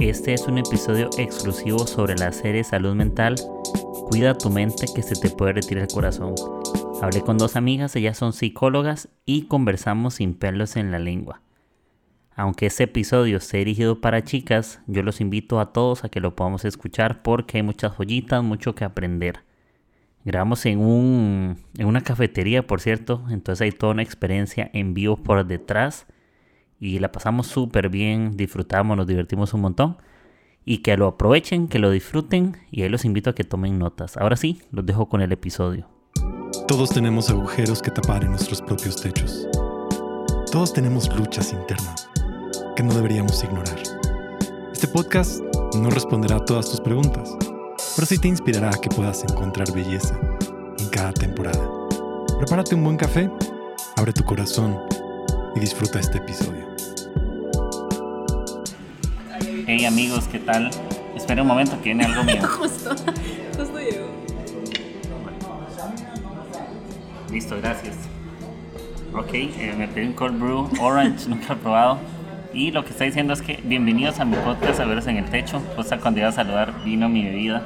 Este es un episodio exclusivo sobre la serie Salud Mental. Cuida tu mente que se te puede retirar el corazón. Hablé con dos amigas, ellas son psicólogas y conversamos sin pelos en la lengua. Aunque este episodio esté dirigido para chicas, yo los invito a todos a que lo podamos escuchar porque hay muchas joyitas, mucho que aprender. Grabamos en, un, en una cafetería, por cierto, entonces hay toda una experiencia en vivo por detrás y la pasamos súper bien, disfrutamos, nos divertimos un montón. Y que lo aprovechen, que lo disfruten y ahí los invito a que tomen notas. Ahora sí, los dejo con el episodio. Todos tenemos agujeros que tapar en nuestros propios techos. Todos tenemos luchas internas que no deberíamos ignorar. Este podcast no responderá a todas tus preguntas, pero sí te inspirará a que puedas encontrar belleza en cada temporada. Prepárate un buen café, abre tu corazón y disfruta este episodio. Hey amigos, ¿qué tal? Espera un momento que viene algo mío. justo, justo llegó. Listo, gracias. Ok, eh, me pedí un cold brew orange, nunca lo he probado. Y lo que está diciendo es que bienvenidos a mi podcast a veros en el techo. Justo cuando iba a saludar vino mi bebida.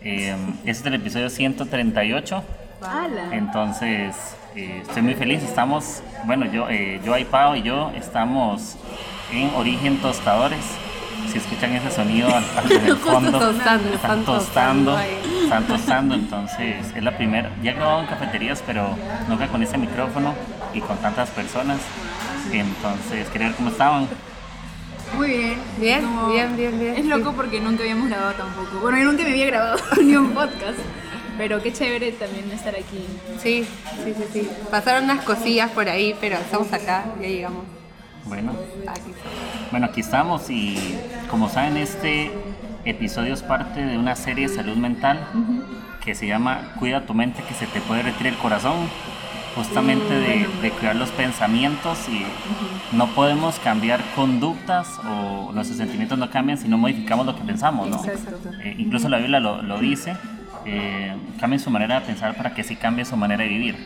Eh, este es el episodio 138. ¡Hala! Entonces, eh, estoy muy feliz. Estamos, bueno, yo, eh, yo, Pau y yo estamos en Origen Tostadores. Si escuchan ese sonido en el fondo, tostando, están tostando, están tostando. Entonces, es la primera. Ya he grabado en cafeterías, pero nunca con ese micrófono y con tantas personas. Entonces, quería ver cómo estaban. Muy bien. Bien, Como- bien, bien, bien. Es loco porque nunca habíamos grabado tampoco. Bueno, yo nunca me había grabado ni un podcast. Pero qué chévere también estar aquí. Sí, sí, sí, sí. Pasaron unas cosillas por ahí, pero estamos acá, ya llegamos. Bueno, Aquí. Bueno, aquí estamos y como saben, este episodio es parte de una serie de salud mental que se llama Cuida tu mente que se te puede retirar el corazón. Justamente de, de cuidar los pensamientos y no podemos cambiar conductas o nuestros sentimientos no cambian si no modificamos lo que pensamos, ¿no? Eh, incluso la Biblia lo, lo dice, eh, cambien su manera de pensar para que sí cambie su manera de vivir.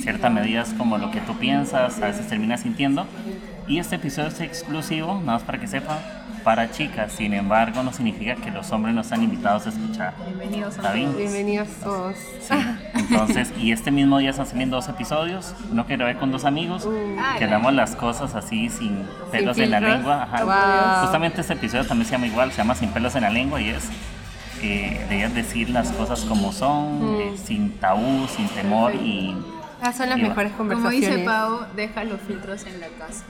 Ciertas medidas como lo que tú piensas, a veces terminas sintiendo. Y este episodio es exclusivo, nada más para que sepan, para chicas. Sin embargo, no significa que los hombres no están invitados a escuchar. Bienvenidos a ¿Está bien? Bienvenidos todos. Sí. Entonces, y este mismo día están saliendo dos episodios, uno que grabé con dos amigos, Ah, que hablamos las cosas así sin pelos en la lengua. Ajá. Wow. Justamente este episodio también se llama igual, se llama Sin pelos en la lengua y es eh, de ellas decir las cosas como son, eh, sin tabú, sin temor y Ah, son las Y va- mejores Como conversaciones. dice Pau, deja los filtros en la casa.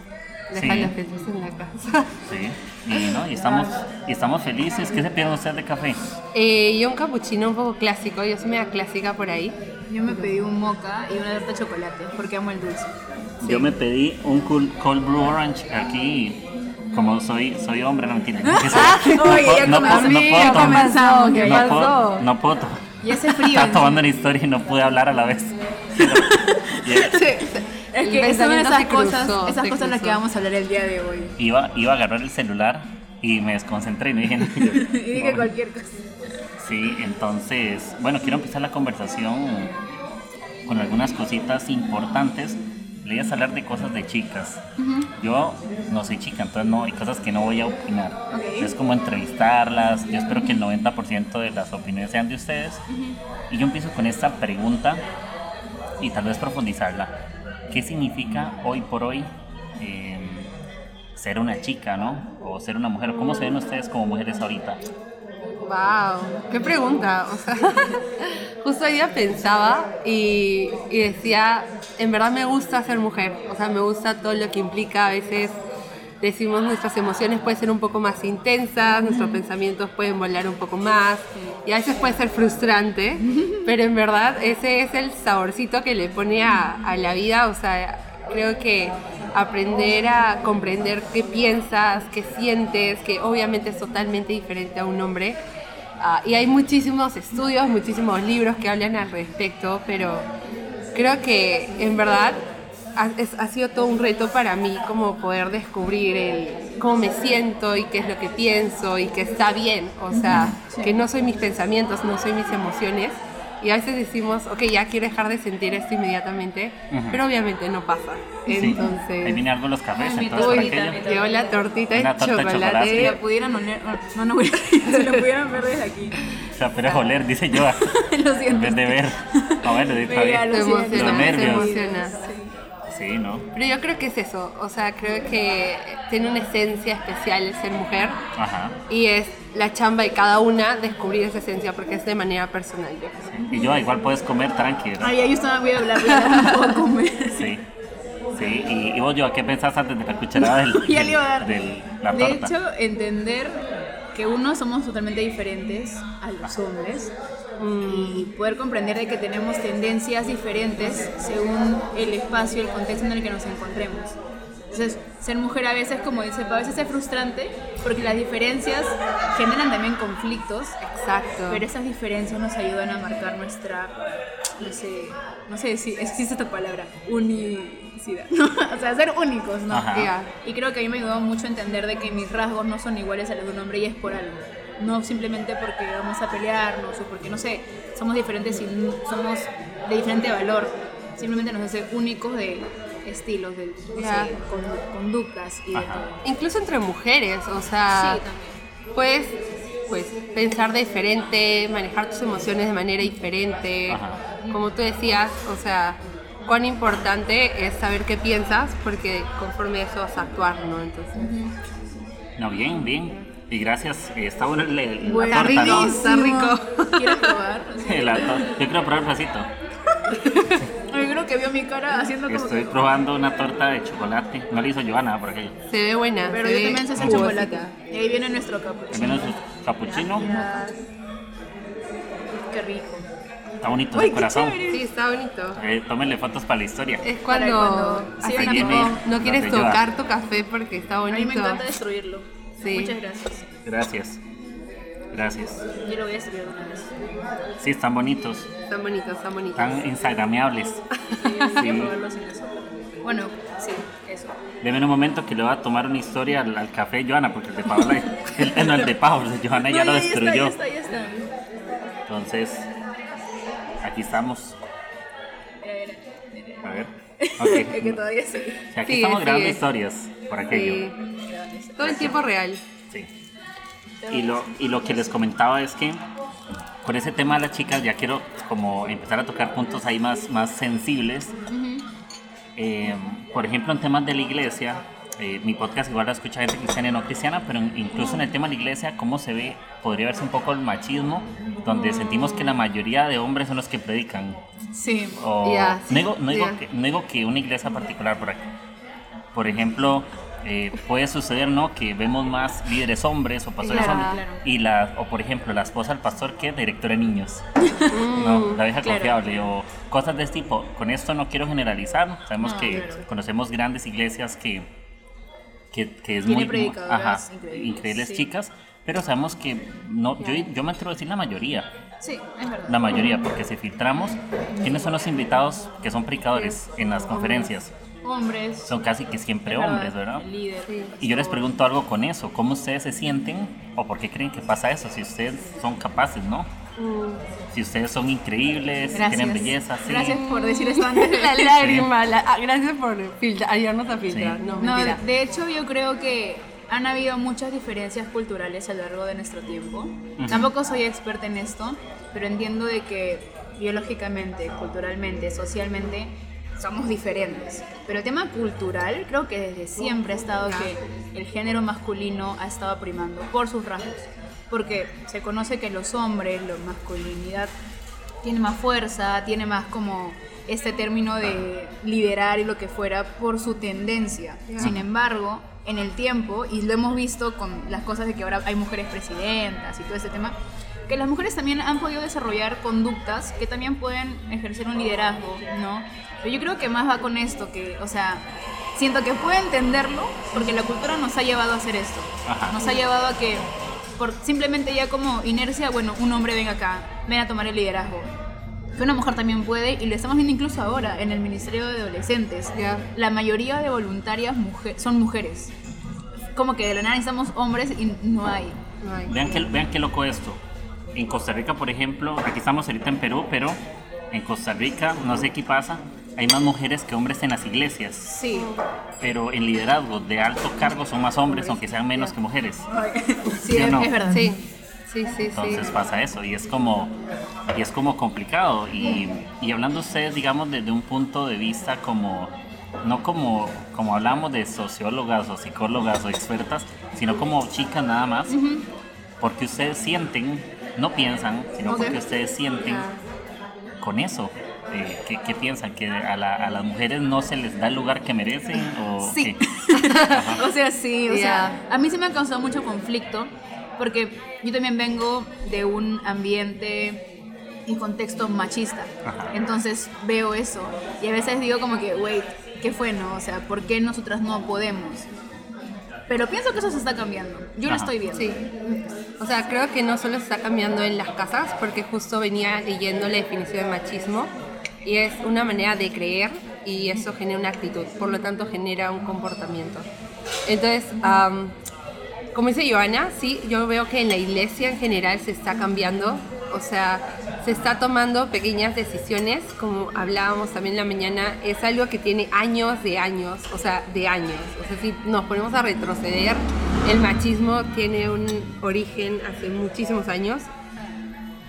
Deja Sí. los filtros en la casa. sí, y, ¿no? y estamos y estamos felices. ¿Qué se pierden ustedes de café? eh, y un capuchino un poco clásico, yo soy media clásica por ahí. Yo me pedí un moca y una torta de chocolate porque amo el dulce. Yo me pedí un cool, cold brew orange aquí. Como soy, soy hombre, no mentira. No Oye, puedo- no puedo- Y ese frío. Estaba tomando una historia y no pude hablar a la vez. Y- Es El que esas cruzó, cosas, esas cosas las que vamos a hablar el día de hoy. iba, iba a agarrar el celular y me desconcentré y no dije nada. Y dije cualquier cosa. Sí, entonces, bueno, quiero empezar la conversación con algunas cositas importantes. Le voy a hablar de cosas de chicas. Yo no soy chica, entonces no, hay cosas que no voy a opinar. Ok. Es como entrevistarlas. Yo espero que el 90% de las opiniones sean de ustedes. Y yo empiezo con esta pregunta y tal vez profundizarla. ¿Qué significa hoy por hoy eh, ser una chica, no? O ser una mujer. ¿Cómo se ven ustedes como mujeres ahorita? Wow, qué pregunta. O sea, justo hoy día pensaba y, y decía, en verdad me gusta ser mujer. O sea, me gusta todo lo que implica. A veces decimos nuestras emociones pueden ser un poco más intensas, nuestros pensamientos pueden volar un poco más y a veces puede ser frustrante, pero en verdad ese es el saborcito que le pone a, a la vida. O sea, creo que aprender a comprender qué piensas, qué sientes, que obviamente es totalmente diferente a un hombre. Ah, y hay muchísimos estudios, muchísimos libros que hablan al respecto, pero creo que en verdad ha, es- ha sido todo un reto para mí como poder descubrir el, cómo me siento y qué es lo que pienso y que está bien, o sea, que no soy mis pensamientos, no soy mis emociones, Y a veces decimos, ok, ya quiero dejar de sentir esto inmediatamente, Ujú. pero obviamente no pasa. Sí. Entonces, Ahí viene algo en los cafés, entonces llegó la tortita de chocolate. chocolate. Si lo pudieran oler, no, no, si lo pudieran ver desde aquí. O sea, pero es oler, dice yo, Lo en siento. vez de ver. A ver, lo siento. emociona, Los nervios. emociona. Sí, ¿no? Pero yo creo que es eso, o sea, creo que tiene una esencia especial el ser mujer Ajá. y es la chamba de cada una descubrir esa esencia porque es de manera personal. yo creo. Y yo, igual puedes comer tranquilo. Ay, ahí yo estaba, voy a hablar, voy a hablar un poco. me- Sí. Sí, y, y vos, yo, ¿qué pensás antes de la cucharada del, Ya le iba a dar. del- la De torta? hecho, entender que uno somos totalmente diferentes a los hombres y poder comprender de que tenemos tendencias diferentes según el espacio, el contexto en el que nos encontremos. Entonces, ser mujer a veces, como dice, a veces es frustrante porque las diferencias generan también conflictos, Exacto. pero esas diferencias nos ayudan a marcar nuestra, no sé, no sé si existe esta palabra, unicidad, ¿no? o sea, ser únicos, ¿no? Ya. Y creo que a mí me ayudó mucho a entender de que mis rasgos no son iguales a los de un hombre y es por algo. No simplemente porque vamos a pelearnos o porque, no sé, somos diferentes y somos de diferente valor. Simplemente nos hace únicos de estilos, de condu- conductas y de todo. Incluso entre mujeres, o sea, Sí, también. puedes pues, pensar diferente, manejar tus emociones de manera diferente. Ajá. Como tú decías, o sea, cuán importante es saber qué piensas porque conforme eso vas a actuar, ¿no? Entonces, No, bien, bien. Y gracias, está bueno el, el- la Bueno, torta, ¿no? Está rico. Quiero probar. La Yo quiero probar un pedacito. Yo creo que vio mi cara haciendo como Estoy que... probando una torta de chocolate. No le hizo Joana por aquello. Se ve buena. Pero se yo también sé hacer jugosita. chocolate. Y ahí viene nuestro capuchino. menos su capuchino. Qué rico. Está bonito Uy, el corazón. chévere. Sí, está bonito. Eh, tómenle fotos para la historia. Es cuando, cuando así sigan tipo, a- no quieres tocar tu café porque está A bonito. mí me encanta destruirlo. Sí. Muchas gracias. Gracias. Gracias. Yo lo voy a destruir una vez. Sí, están bonitos. Están bonitos, están bonitos. Están instagrameables. Sí, voy a probarlos en la sopa. Bueno, sí, eso. Deme un momento que le voy a tomar una historia al, al café Joana, porque el de Paola, el, el- no, el de Paola, Joana ya No, lo ya está, destruyó. ya está, ya está. Entonces, aquí estamos. A ver. Es que todavía sí. Sí, aquí estamos grabando historias por aquello. Sí. Todo en tiempo real. Sí. Y lo, y lo que les comentaba es que con ese tema de las chicas ya quiero como empezar a tocar puntos ahí más, más sensibles. Eh, por ejemplo, en temas de la iglesia, eh, mi podcast igual la escucha gente cristiana y no cristiana, pero incluso en el tema de la iglesia, cómo se ve, podría verse un poco el machismo, donde sentimos que la mayoría de hombres son los que predican. Sí. O, Ya, sí, no, digo, no digo ya. que, no digo que una iglesia particular por aquí. Por ejemplo, eh, puede suceder ¿no? que vemos más líderes hombres o pastores Claro. hombres. Claro. Y la, o por ejemplo, la esposa del pastor que es directora de niños. no, la vieja Claro. confiable. O cosas de este tipo. Con esto no quiero generalizar. Sabemos No, que claro. conocemos grandes iglesias que, que, que es Tiene muy... ajá, increíbles, increíbles sí. chicas. Pero sabemos que no, yo, yo me atrevo a decir la mayoría. Sí, es verdad. La mayoría, porque si filtramos, ¿quiénes son los invitados que son predicadores en las conferencias? Hombres. Son casi que siempre es hombres, ¿verdad? El líder. Sí. Y yo les pregunto algo con eso, ¿cómo ustedes se sienten o por qué creen que pasa eso? Si ustedes son capaces, ¿no? Si ustedes son increíbles, si Gracias. tienen belleza, sí. Gracias por decir esto antes. de- La lágrima, la- ah, gracias por filtrar, ayudarnos a filtrar. Sí. No, No, de hecho yo creo que han habido muchas diferencias culturales a lo largo de nuestro tiempo. Tampoco soy experta en esto, pero entiendo de que biológicamente, culturalmente, socialmente somos diferentes. Pero el tema cultural creo que desde siempre ha estado que el género masculino ha estado primando por sus rasgos. Porque se conoce que los hombres, la masculinidad tiene más fuerza, tiene más como este término de liderar y lo que fuera por su tendencia. Sin embargo, en el tiempo, y lo hemos visto con las cosas de que ahora hay mujeres presidentas y todo ese tema, que las mujeres también han podido desarrollar conductas que también pueden ejercer un liderazgo, ¿no? Pero yo creo que más va con esto, que, o sea, siento que puedo entenderlo porque la cultura nos ha llevado a hacer esto. Ajá. Nos ha llevado a que por simplemente ya como inercia, bueno, un hombre venga acá, ven a tomar el liderazgo. Que una mujer también puede, y lo estamos viendo incluso ahora en el Ministerio de Adolescentes. Ya. La mayoría de voluntarias mujer, son mujeres. Como que de la nada necesitamos hombres y no hay. No hay. Vean qué, vean qué loco esto. en Costa Rica, por ejemplo, aquí estamos ahorita en Perú, pero en Costa Rica, no sé qué pasa, hay más mujeres que hombres en las iglesias. Sí. Pero en liderazgo de alto cargo son más hombres, aunque sean menos que mujeres. Sí, es, no? es verdad. Sí, sí, sí, Entonces sí. pasa eso y es como, y es como complicado. Y, y hablando ustedes, digamos, desde un punto de vista como, no como, como hablamos de sociólogas o psicólogas o expertas, sino como chicas nada más, porque ustedes sienten, no piensan, sino porque ustedes sienten con eso. Eh, ¿qué, qué piensan? ¿Que a, la- a las mujeres no se les da el lugar que merecen? O Sí. O sea, sí, o Ya. sea, a mí sí me ha causado mucho conflicto porque yo también vengo de un ambiente y contexto machista. Ajá. Entonces veo eso y a veces digo como que, wait, ¿qué fue, no? O sea, ¿por qué nosotras no podemos? Pero pienso que eso se está cambiando. Yo lo Ajá. estoy viendo. Sí. O sea, creo que no solo se está cambiando en las casas, porque justo venía leyendo la definición de machismo y es una manera de creer y eso genera una actitud, por lo tanto genera un comportamiento. Entonces, am, como dice Joana, sí, yo veo que en la iglesia en general se está cambiando, o sea, se está tomando pequeñas decisiones, como hablábamos también en la mañana, es algo que tiene años de años, o sea, de años. O sea, si nos ponemos a retroceder, el machismo tiene un origen hace muchísimos años,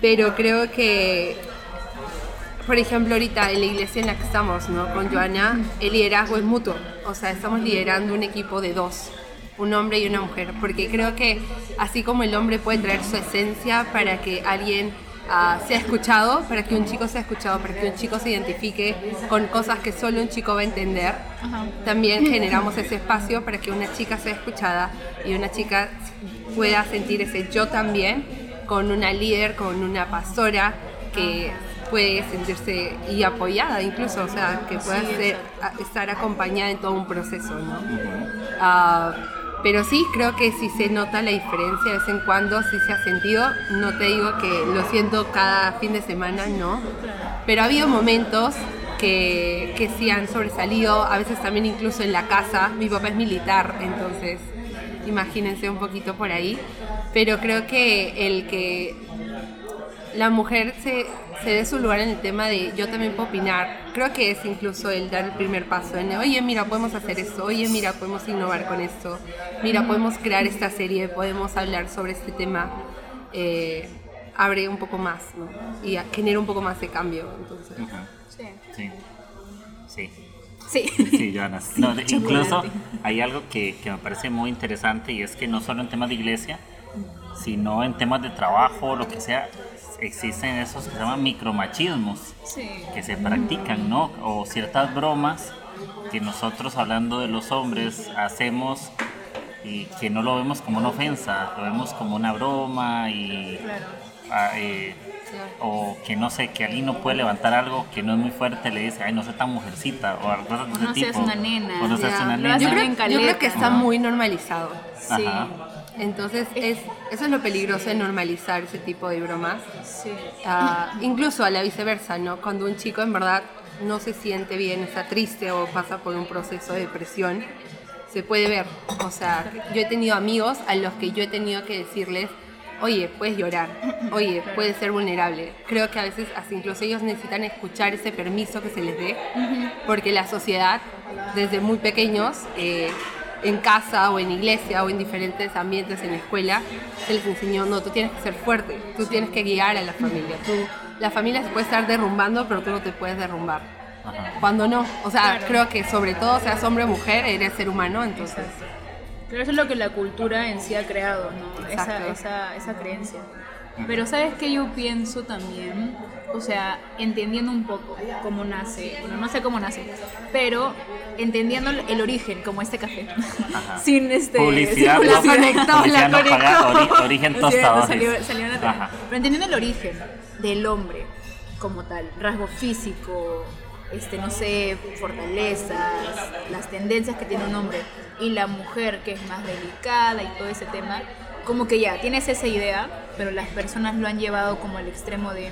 pero creo que, por ejemplo, ahorita en la iglesia en la que estamos, ¿no? Con Joana, el liderazgo es mutuo, o sea, estamos liderando un equipo de dos un hombre y una mujer, porque creo que así como el hombre puede traer su esencia para que alguien ah, sea escuchado, para que un chico sea escuchado, para que un chico se identifique con cosas que solo un chico va a entender, también generamos ese espacio para que una chica sea escuchada y una chica pueda sentir ese yo también con una líder, con una pastora que puede sentirse y apoyada incluso, o sea, que pueda Sí, ser- estar acompañada en todo un proceso, ¿no? Ah, pero sí, creo que sí se nota la diferencia de vez en cuando, sí se ha sentido. No te digo que lo siento cada fin de semana, no. Pero ha habido momentos que, que sí han sobresalido, a veces también incluso en la casa. Mi papá es militar, entonces imagínense un poquito por ahí. Pero creo que el que la mujer se, se dé su lugar en el tema de yo también puedo opinar. Creo que es incluso el dar el primer paso en, oye, mira, podemos hacer esto, oye, mira, podemos innovar con esto, mira, podemos crear esta serie, podemos hablar sobre este tema. Eh, abre un poco más, ¿no? Y genera un poco más de cambio. Entonces. Sí. Sí. Sí. Sí. Sí, Joana. No, de- chocolate. incluso hay algo que, que me parece muy interesante y es que no solo en temas de iglesia, sino en temas de trabajo, lo que sea, existen esos que se llaman micromachismos Sí. que se practican, ¿no? O ciertas bromas que nosotros hablando de los hombres hacemos y que no lo vemos como una ofensa, lo vemos como una broma y Claro. ah, eh, o que no sé, que alguien no puede levantar algo que no es muy fuerte, le dice, ay, no seas tan mujercita, o cosas de no seas tipo. una nena. O no seas una nena. Yo creo, bien yo creo que está ¿no? muy normalizado. Sí. Ajá. Entonces, es, eso es lo peligroso de normalizar ese tipo de bromas. Sí. Ah, incluso a la viceversa, ¿no? Cuando un chico en verdad no se siente bien, está triste o pasa por un proceso de depresión, se puede ver. O sea, yo he tenido amigos a los que yo he tenido que decirles, oye, puedes llorar, oye, puedes ser vulnerable. Creo que a veces incluso ellos necesitan escuchar ese permiso que se les dé, porque la sociedad, desde muy pequeños, eh, en casa o en iglesia o en diferentes ambientes en la escuela, se les enseñó, no, tú tienes que ser fuerte, tú tienes que guiar a la familia. Tú, la familia se puede estar derrumbando, pero tú no te puedes derrumbar. Ajá. Cuando no, o sea, Claro. creo que sobre todo seas hombre o mujer, eres ser humano, entonces... Pero eso es lo que la cultura en sí ha creado, ¿no? Esa, esa, esa creencia. Pero ¿sabes qué yo pienso también? O sea, entendiendo un poco cómo nace, bueno, no sé cómo nace, pero entendiendo el origen, como este café. Ajá. Sin este... Publicidad, sin no, publicidad. publicidad no conectó. paga, ori- origen. Salió, salió. Ajá. Pero entendiendo el origen del hombre como tal, rasgo físico, este, no sé, fortalezas, las tendencias que tiene un hombre, y la mujer que es más delicada y todo ese tema, como que ya tienes esa idea, pero las personas lo han llevado como al extremo de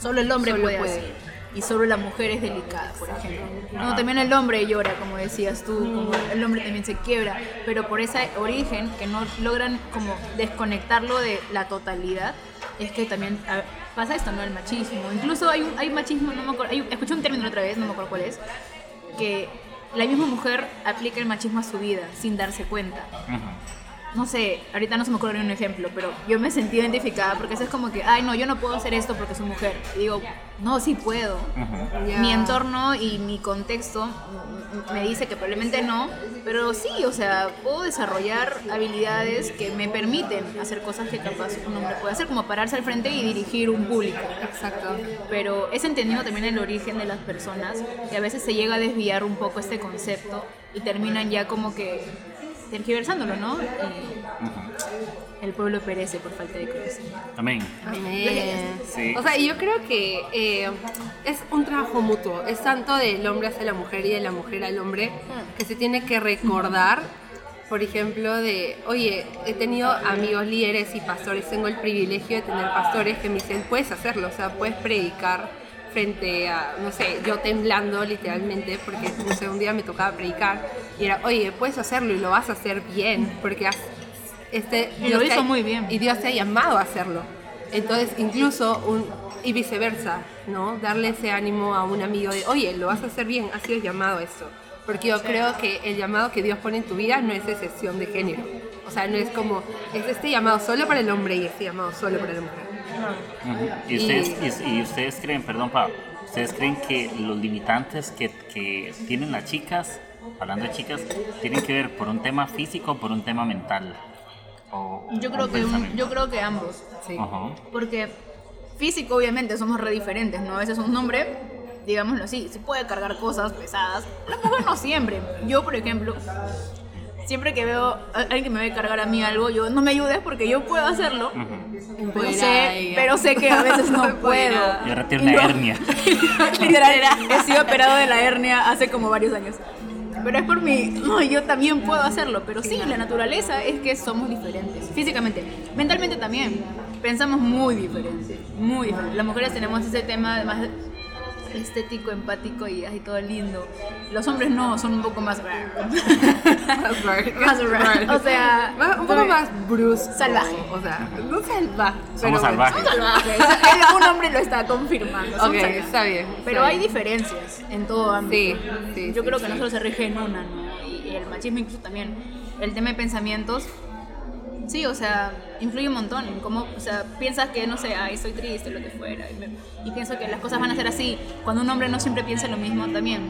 solo el hombre Solo puede, puede. así, y solo la mujer es delicada, por ejemplo. No, también el hombre llora, como decías tú, como el hombre también se quiebra, pero por ese origen que no logran como desconectarlo de la totalidad, es que también a- pasa esto, ¿no? El machismo. Incluso hay, un- hay machismo, no me acuerdo, hay- escuché un término otra vez, no me acuerdo cuál es, que la misma mujer aplica el machismo a su vida sin darse cuenta. No sé, ahorita no se me ocurre ni un ejemplo, pero yo me sentí identificada porque eso es como que, ay, no, yo no puedo hacer esto porque soy mujer. Y digo, no, sí puedo. Mi entorno y mi contexto me dice que probablemente no, pero sí, o sea, puedo desarrollar habilidades que me permiten hacer cosas que capaz un hombre puede hacer, como pararse al frente y dirigir un público. Exacto. Pero es entendiendo también el origen de las personas y a veces se llega a desviar un poco este concepto y terminan ya como que tergiversándolo, ¿no? Y el pueblo perece por falta de conocimiento. Amén. Amén. Sí. O sea, yo creo que eh, es un trabajo mutuo. Es tanto del hombre hacia la mujer y de la mujer al hombre que se tiene que recordar, por ejemplo, de, oye, he tenido amigos líderes y pastores, tengo el privilegio de tener pastores que me dicen, puedes hacerlo, o sea, puedes predicar frente a, no sé, yo temblando literalmente, porque, no sé, un día me tocaba predicar y era, oye, puedes hacerlo y lo vas a hacer bien, porque has, este, Y lo Dios te hizo ha- muy bien. Y Dios te ha llamado a hacerlo. Entonces, incluso, un, y viceversa, ¿no? Darle ese ánimo a un amigo de, oye, lo vas a hacer bien, has sido llamado a eso. Porque yo creo que el llamado que Dios pone en tu vida no es excepción de género. O sea, no es como, es este llamado solo para el hombre y este llamado solo para la mujer. ¿Y, ustedes, y, y ustedes creen, perdón, Pablo, ustedes creen que los limitantes que, que tienen las chicas, hablando de chicas, tienen que ver por un tema físico o por un tema mental? O- Yo creo que, un- yo creo que ambos. Sí. Ajá. Porque físico, obviamente, somos re diferentes, ¿no? A veces un hombre, digámoslo así, sí puede cargar cosas pesadas. La mujer no siempre. Yo, por ejemplo, siempre que veo a alguien que me ve cargar a mí algo, yo no me ayudes porque yo puedo hacerlo. Pero Empoderada sé, pero sé que a veces no puedo. Y ahora tiene una hernia. Literal, he sido operado de la hernia hace como varios años. Pero es por mí, no, yo también puedo hacerlo. Pero sí, la naturaleza es que somos diferentes, físicamente. Mentalmente también, pensamos muy diferente, muy diferente. Las mujeres tenemos ese tema más estético, empático y así todo lindo. Los hombres no, son un poco más... más o sea... Más- un poco más brusco. Salvaje. O sea, no salvaje. Somos pero bueno. salvajes. salvajes. Un hombre lo está confirmando. son Ok, salvajes. está bien. Pero está hay bien. diferencias en todo ámbito. Sí, sí, Yo sí, creo que sí. no solo se rige en una, ¿no? Y, y el machismo incluso también. El tema de pensamientos, sí, o sea, influye un montón en cómo, o sea, piensas que, no sé, ay, estoy triste, lo que fuera, y, me- y pienso que las cosas van a ser así. Cuando un hombre no siempre piensa lo mismo, también,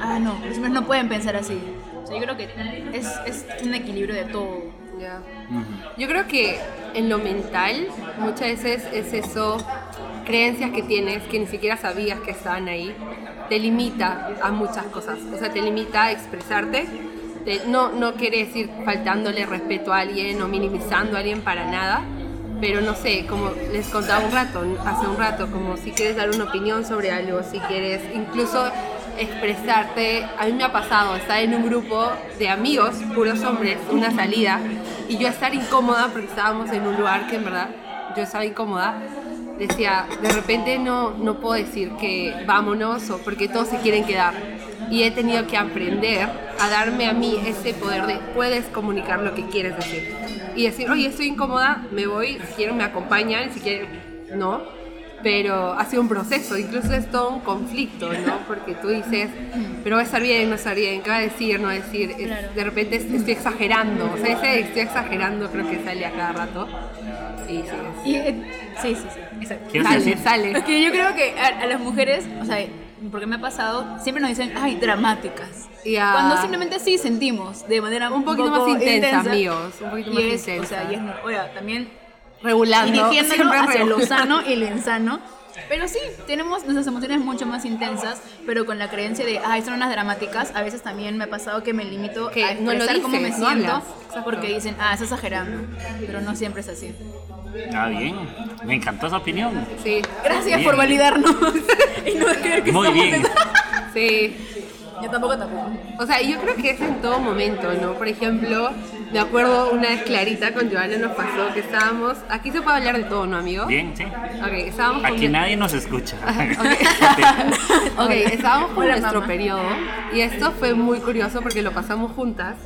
ah, no, los hombres no pueden pensar así. O sea, yo creo que es, es un equilibrio de todo. Ya. Ujú. Yo creo que en lo mental muchas veces es eso, creencias que tienes que ni siquiera sabías que estaban ahí, te limita a muchas cosas. O sea, te limita a expresarte. No, no quiere decir faltándole respeto a alguien o minimizando a alguien para nada, pero no sé, como les contaba un rato, hace un rato, como si quieres dar una opinión sobre algo, si quieres incluso expresarte. A mí me ha pasado estar en un grupo de amigos, puros hombres, una salida, y yo estar incómoda porque estábamos en un lugar que en verdad yo estaba incómoda. Decía, de repente no, no puedo decir que vámonos o porque todos se quieren quedar. Y he tenido que aprender a darme a mí ese poder de puedes comunicar lo que quieres decir. Y decir, oye, estoy incómoda, me voy, si quieren me acompañan, si quieren no pero ha sido un proceso, incluso es todo un conflicto, ¿no? Porque tú dices, pero va a estar bien, no va a estar bien, ¿qué va a decir, no va a decir? Es- Claro. de repente es- estoy exagerando, o sea, ese estoy exagerando creo que sale a cada rato. Y sí, eh, sí, sí, sí, exacto. ¿Quieres sale, sale. Es que yo creo que a, a las mujeres, o sea, porque me ha pasado, siempre nos dicen, ay, dramáticas. Ya. Cuando simplemente sí sentimos de manera Un poquito más poco intensa, amigos, un poquito y más es, intensa. O sea, y es, oiga, también Regulando. dirigiéndolo siempre hacia lo sano y lo insano. Pero sí, tenemos nuestras emociones mucho más intensas, pero con la creencia de, ay, son unas dramáticas. A veces también me ha pasado que me limito Que a no lo expresar cómo me no siento, porque dicen, ah, estás exagerando. Pero no siempre es así. Ah, bien. Me encantó esa opinión. Sí, Gracias Bien. por validarnos. y no creer que Muy estamos bien. sí. Yo tampoco tampoco. O sea, yo creo que es en todo momento, ¿no? Por ejemplo, Me acuerdo una vez clarita con Joana nos pasó que estábamos. Aquí se puede hablar de todo, ¿no, amigo? Bien, sí. Ok, estábamos con. Aquí nadie nos escucha. Ok, estábamos con nuestro periodo y esto fue muy curioso porque lo pasamos juntas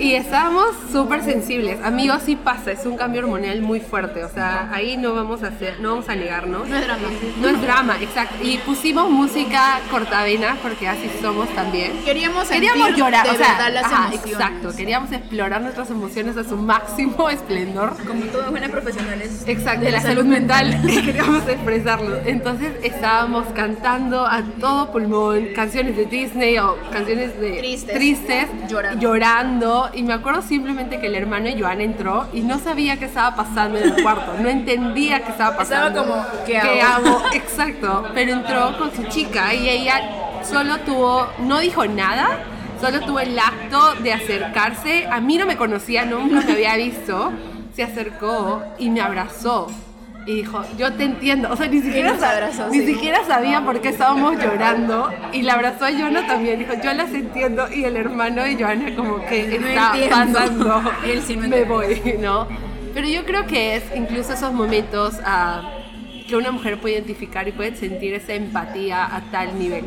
y estábamos súper sensibles. Amigos, sí pasa, es un cambio hormonal muy fuerte, o sea, ahí no vamos a hacer, no vamos a negarnos. No es drama. No es drama, exacto. Y pusimos música cortavena porque así somos también. Queríamos Queríamos llorar, de o sea, verdad las ajá, exacto. Queríamos explorar nuestras emociones a su máximo esplendor. Como todas buenas profesionales. Exacto, de la salud mental queríamos expresarlo. Entonces estábamos cantando a todo pulmón canciones de Disney o canciones de Tristes. tristes, Llorando. llorando. Y me acuerdo simplemente que el hermano de Joan entró y no sabía qué estaba pasando en el cuarto, no entendía qué estaba Estaba pasando. como, ¿qué hago? Exacto, pero entró con su chica y ella solo tuvo, no dijo nada. Solo tuvo el acto de acercarse. A mí no me conocía, nunca me había visto. Se acercó y me abrazó. Y dijo, yo te entiendo. O sea, ni siquiera, abrazó, ni sí. siquiera sabía por qué estábamos llorando. Y la abrazó a Joana también. Dijo, yo las entiendo. Y el hermano de Joana como que está pasando. Él sí Me voy, ¿no? Pero yo creo que es incluso esos momentos ah, que una mujer puede identificar y puede sentir esa empatía a tal nivel.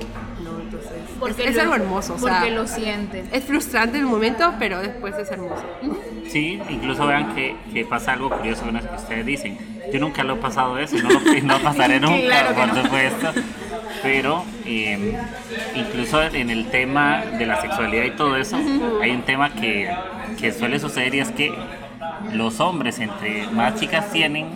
Entonces, Porque es, es lo- algo hermoso, o sea, Porque lo siente. es frustrante en el momento, pero después es hermoso. Sí, incluso vean que, que pasa algo curioso con eso que ustedes dicen. Yo nunca lo he pasado eso y no lo no pasaré nunca, Claro por no. supuesto. Pero eh, incluso en el tema de la sexualidad y todo eso, hay un tema que, que suele suceder y es que los hombres, entre más chicas tienen,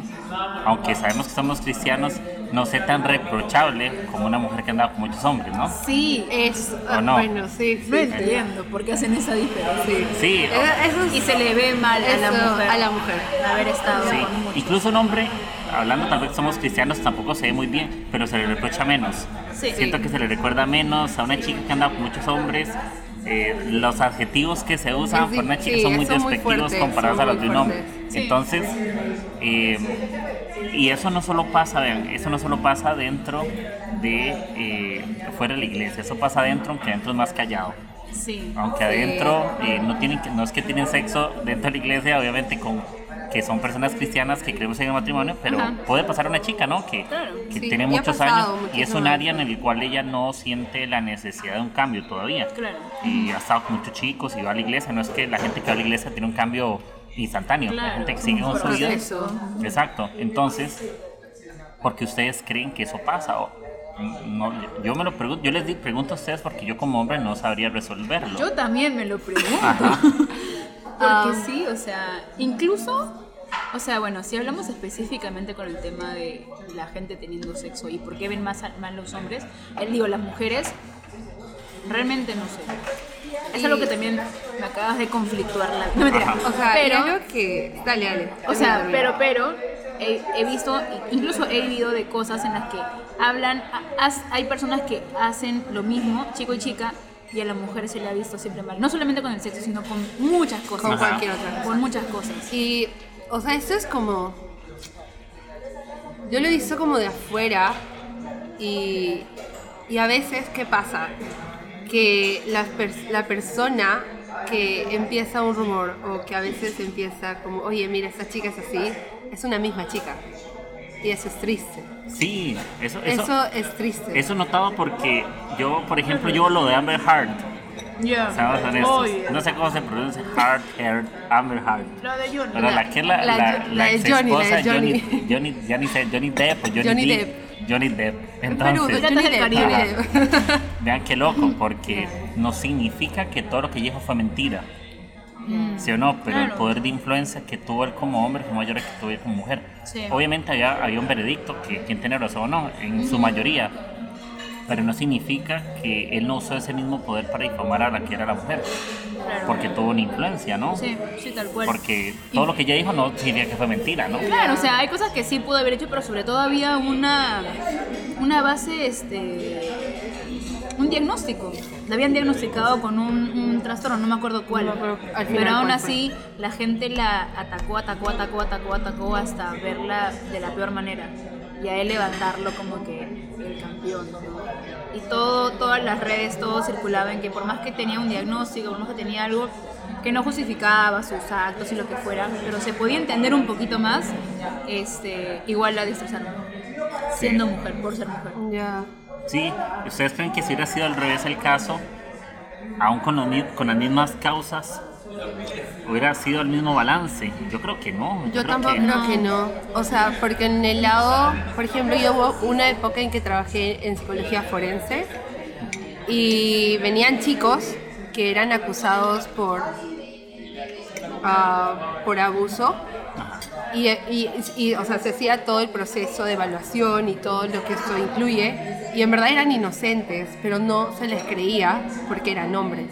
aunque sabemos que somos cristianos, no sé tan reprochable como una mujer que anda con muchos hombres, ¿no? Sí, Es, ¿O no? bueno, sí, sí. no entiendo por qué hacen esa diferencia. sí. Sí, Eh, Eso es Y se le ve mal a la mujer. a la mujer. Haber estado Sí, con muchos. incluso un hombre, hablando tal vez que somos cristianos, tampoco se ve muy bien, pero se le reprocha menos. Sí. Siento que se le recuerda menos a una chica que anda con muchos hombres. eh, los adjetivos que se usan Sí, por una chica sí, son muy despectivos fuertes, comparados a los de un hombre. Entonces, eh, y eso no solo pasa, vean, eso no solo pasa dentro de, eh, fuera de la iglesia, eso pasa adentro, aunque adentro es más callado. Sí. Aunque adentro eh, no, tienen no es que tienen sexo dentro de la iglesia, obviamente con que son personas cristianas que creemos en el matrimonio, pero Ajá. puede pasar a una chica, ¿no? Que, Claro. que Sí, tiene muchos pasado años y es un área en el cual ella no siente la necesidad de un cambio todavía. Claro. Y ha estado con muchos chicos y va a la iglesia, no es que la gente que va a la iglesia tiene un cambio instantáneo, la Claro, gente que sigue con su vida. Exacto, entonces, porque ustedes creen que eso pasa? O, no, yo me lo pregunto, yo les pregunto a ustedes porque yo como hombre no sabría resolverlo. Yo también me lo pregunto. Ajá. Porque sí, o sea, incluso, o sea, bueno, si hablamos específicamente con el tema de la gente teniendo sexo y por qué ven más mal los hombres, él digo, las mujeres, realmente no sé. Es algo que también me acabas de conflictuar la No mentira. Ajá. O sea, pero, creo que... Dale, dale. o sea, termina, pero, termina. pero, he, he visto, incluso he vivido de cosas en las que hablan, has- hay personas que hacen lo mismo, chico y chica, y a la mujer se le ha visto siempre mal. No solamente con el sexo, sino con muchas cosas. Con cualquier otra cosa. Con muchas cosas. Y, o sea, esto es como. Yo lo he visto como de afuera y, y a veces, ¿qué pasa? Que la, pers- la persona que empieza un rumor o que a veces empieza como, oye, mira, esta chica es así, es una misma chica. Y eso es triste. Sí, eso, eso, Eso es triste. eso notaba porque yo, por ejemplo, yo lo de Amber Heard, seamos honestos, no sé cómo se pronuncia Heard, Heard, Amber Heard. La de Johnny. Pero la que es la, la- la, la de ex Johnny, la de esposa Johnny. Johnny, Johnny, ya ni sé, Johnny Depp o Johnny, Johnny Depp. Depp. Johnny Depp. En Perú, Entonces, Piratas Johnny Caribe. Vean qué loco, porque no significa que todo lo que dijo fue mentira. ¿Sí o no? Pero el Claro. poder de influencia que tuvo él como hombre fue mayor que tuvo él como mujer. Sí. Obviamente había, había un veredicto que quien tiene razón o no, en su mayoría. Pero no significa que él no usó ese mismo poder para difamar a la que era la mujer. Claro. Porque tuvo una influencia, ¿no? Sí, sí, tal cual. Porque todo lo que ella dijo no significa que fue mentira, ¿no? Claro, o sea, hay cosas que sí pudo haber hecho, pero sobre todo había una, una base, este, un diagnóstico. La habían diagnosticado con un, un trastorno, no me acuerdo cuál. No al final pero aún fue. así, la gente la atacó, atacó, atacó, atacó, atacó hasta verla de la peor manera. Y a él levantarlo como que el campeón, ¿no? Y todo, todas las redes, todo circulaba en que por más que tenía un diagnóstico, por más que tenía algo, que no justificaba sus actos y lo que fuera, pero se podía entender un poquito más, este, igual la destrozaron, siendo mujer, por ser mujer. Ya. Sí, ¿ustedes creen que si hubiera sido al revés el caso, aún con, con las mismas causas, hubiera sido el mismo balance? Yo creo que no. Yo creo tampoco que- creo que no. O sea, porque en el lado, por ejemplo, yo hubo una época en que trabajé en psicología forense y venían chicos que eran acusados por, ah, por abuso. Y, y- y, o sea, se hacía todo el proceso de evaluación y todo lo que esto incluye. Y en verdad eran inocentes, pero no se les creía porque eran hombres.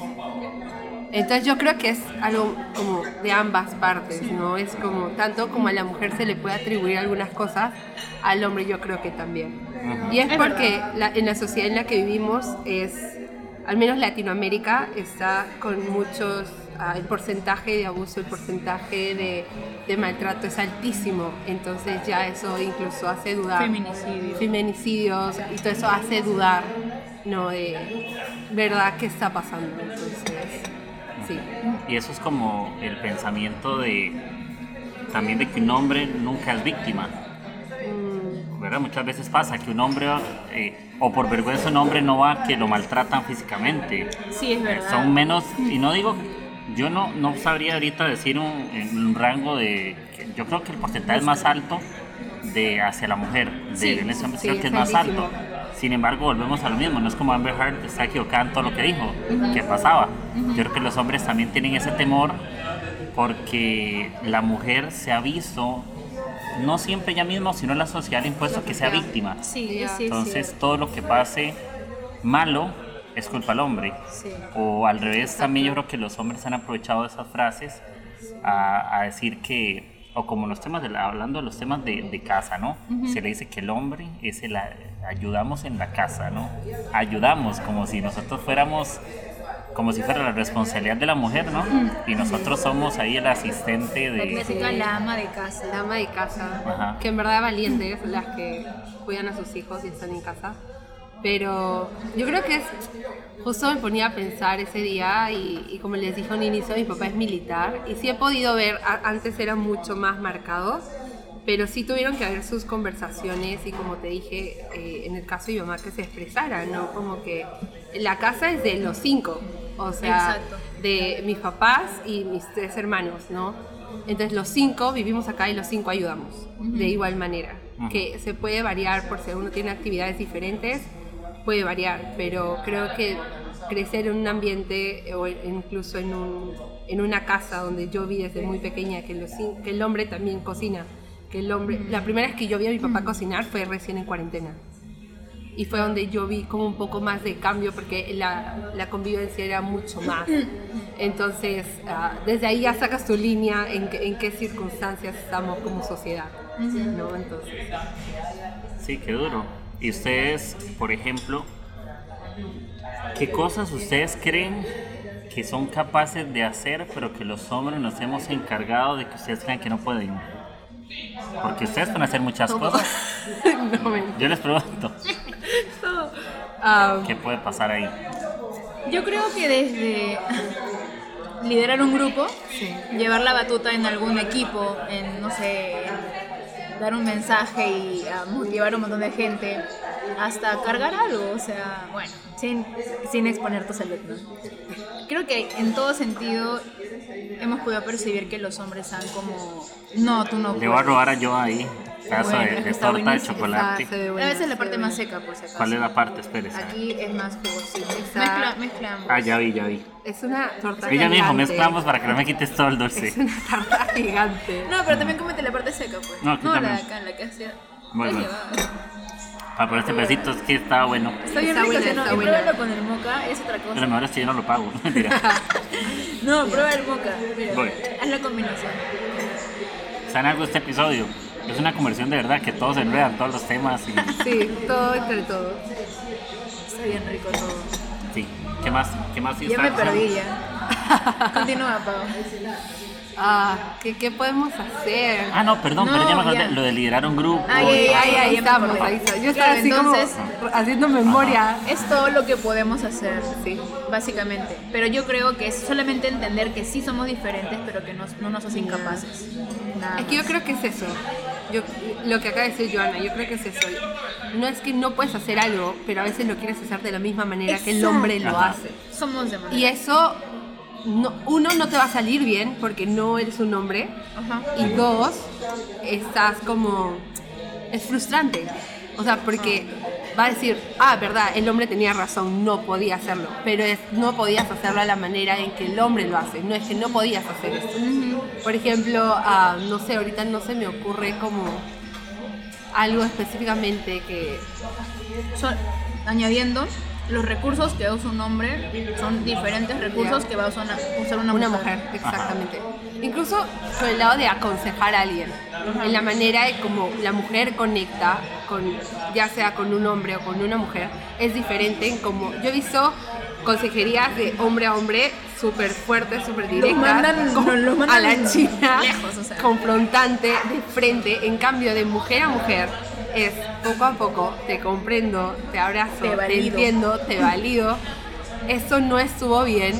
Entonces yo creo que es algo como de ambas partes, ¿no? Es como tanto como a la mujer se le puede atribuir algunas cosas, al hombre yo creo que también. Y es Es porque la- en la sociedad en la que vivimos es, al menos Latinoamérica, está con muchos, ah, el porcentaje de abuso, el porcentaje de, de maltrato es altísimo. Entonces ya eso incluso hace dudar. Feminicidio. Feminicidios y todo eso hace dudar, ¿no? De verdad qué está pasando. Entonces, sí. Y eso es como el pensamiento de también de que un hombre nunca es víctima. ¿Verdad? Muchas veces pasa que un hombre, eh, o por vergüenza un hombre no va a que lo maltratan físicamente. Sí, es verdad. Son menos, y no digo, yo no, no sabría ahorita decir un, rango de, yo creo que el porcentaje es más alto de hacia la mujer, de Sí, violencia sí, creo que es es más alto. Sin embargo, volvemos a lo mismo, no es como Amber Heard está equivocada en todo lo que dijo, que pasaba. Yo creo que los hombres también tienen ese temor porque la mujer se ha visto, no siempre ella misma, sino la sociedad le ha impuesto que sea víctima. Sí, sí, Entonces sí. todo lo que pase malo es culpa al hombre. Sí. O al revés, también yo creo que los hombres han aprovechado esas frases a, a decir que, o como los temas, de la- hablando de los temas de, de casa, ¿no? Se le dice que el hombre es el ayudamos en la casa, ¿no? Ayudamos como si nosotros fuéramos, como si fuera la responsabilidad de la mujer, ¿no? Y nosotros somos ahí el asistente de... clásica la ama de casa. La ama de casa, Ajá. que en verdad valientes las que cuidan a sus hijos y están en casa. Pero yo creo que es, justo me ponía a pensar ese día y, y como les dije a un inicio, mi papá es militar y sí he podido ver, a- antes era mucho más marcado, pero sí tuvieron que haber sus conversaciones y como te dije, eh, en el caso de mi mamá, que se expresara, ¿no? Como que la casa es de los cinco, o sea, Exacto. de mis papás y mis tres hermanos, ¿no? Entonces los cinco vivimos acá y los cinco ayudamos de igual manera. Ujú. Que se puede variar por si uno tiene actividades diferentes, puede variar, pero creo que crecer en un ambiente o incluso en, un, en una casa donde yo vi desde muy pequeña que, los que el hombre también cocina, que el hombre, la primera vez que yo vi a mi papá cocinar fue recién en cuarentena y fue donde yo vi como un poco más de cambio porque la, la convivencia era mucho más. Entonces, ah, desde ahí ya sacas tu línea en, qué- en qué circunstancias estamos como sociedad. ¿no? Entonces, Sí, qué duro. Y ustedes, por ejemplo, ¿qué cosas ustedes creen que son capaces de hacer, pero que los hombres nos hemos encargado de que ustedes crean que no pueden? Porque ustedes pueden hacer muchas Todo. cosas. no me- Yo les pregunto, ¿qué puede pasar ahí? Yo creo que desde liderar un grupo, llevar la batuta en algún equipo, en, no sé, dar un mensaje y ah, motivar a un montón de gente, hasta cargar algo, o sea, bueno, sin, sin exponer tu salud, ¿no? Creo que en todo sentido hemos podido percibir que los hombres han como, no, tú no Le voy a robar a yo ahí, pedazo de, Bueno, de está torta de chocolate. ah, A veces la parte más seca, por si acaso. ¿Cuál es la parte? Espérese. Aquí es más jugosito. Está- Mezcla, mezclamos. Ah, ya vi, ya vi. Es una torta Ella me dijo, gigante. mezclamos para que no me quites todo el dulce. Es una tarta gigante. No, pero también cómete la parte seca, pues. No, aquí la de acá, la que hacía. Bueno. Pero este pedacito es que está bueno. Está bien Está rico, buena, pruébalo con el moca, es otra Pero lo cosa. mejor es que yo no lo pago. Mentira. No, prueba el moca. Mira, Voy. haz la combinación. ¿Saben algo de este episodio? Es una conversión de verdad que todos se enredan todos los temas y Sí, todo entre todos. Está bien rico todo. sí. ¿Qué más? ¿Qué más Ya está me perdí ya. Continúa, Pau. Ah, ¿qué, qué podemos hacer? Ah, no, perdón, pero No, ya me acordé. Lo de liderar un grupo. Ay, Ay, ay, ahí estamos, ahí está. Yo estaba Claro, así entonces, como haciendo memoria. Es todo lo que podemos hacer, Sí. básicamente. Pero yo creo que es solamente entender que sí somos diferentes, pero que no, no nos hacen incapaces. Nada Es que yo creo que es eso. Yo, lo que acaba de decir Joana, yo creo que es eso. No es que no puedes hacer algo, pero a veces lo quieres hacer de la misma manera que el Exacto. hombre lo hace. Somos de manera. Y eso, no, uno, no te va a salir bien porque no eres un hombre. Ajá. Y dos, estás como... Es frustrante. O sea, porque va a decir, ah, verdad, el hombre tenía razón, no podía hacerlo. Pero es, no podías hacerlo a la manera en que el hombre lo hace. No es que no podías hacer esto. Por ejemplo, ah, no sé, ahorita no se me ocurre como algo específicamente que... Añadiendo, los recursos que usa un hombre son diferentes recursos que va a usar una, usar una, mujer. mujer, exactamente. Incluso por el lado de aconsejar a alguien, en la manera de como la mujer conecta con, ya sea con un hombre o con una mujer, es diferente en como, yo he visto consejerías de hombre a hombre súper fuertes, súper directas, mandan- como lo mandan a la china, lejos, o sea. confrontante, de frente, en cambio de mujer a mujer, es poco a poco, te comprendo, te abrazo, Te te, entiendo, te valido. Eso no estuvo bien,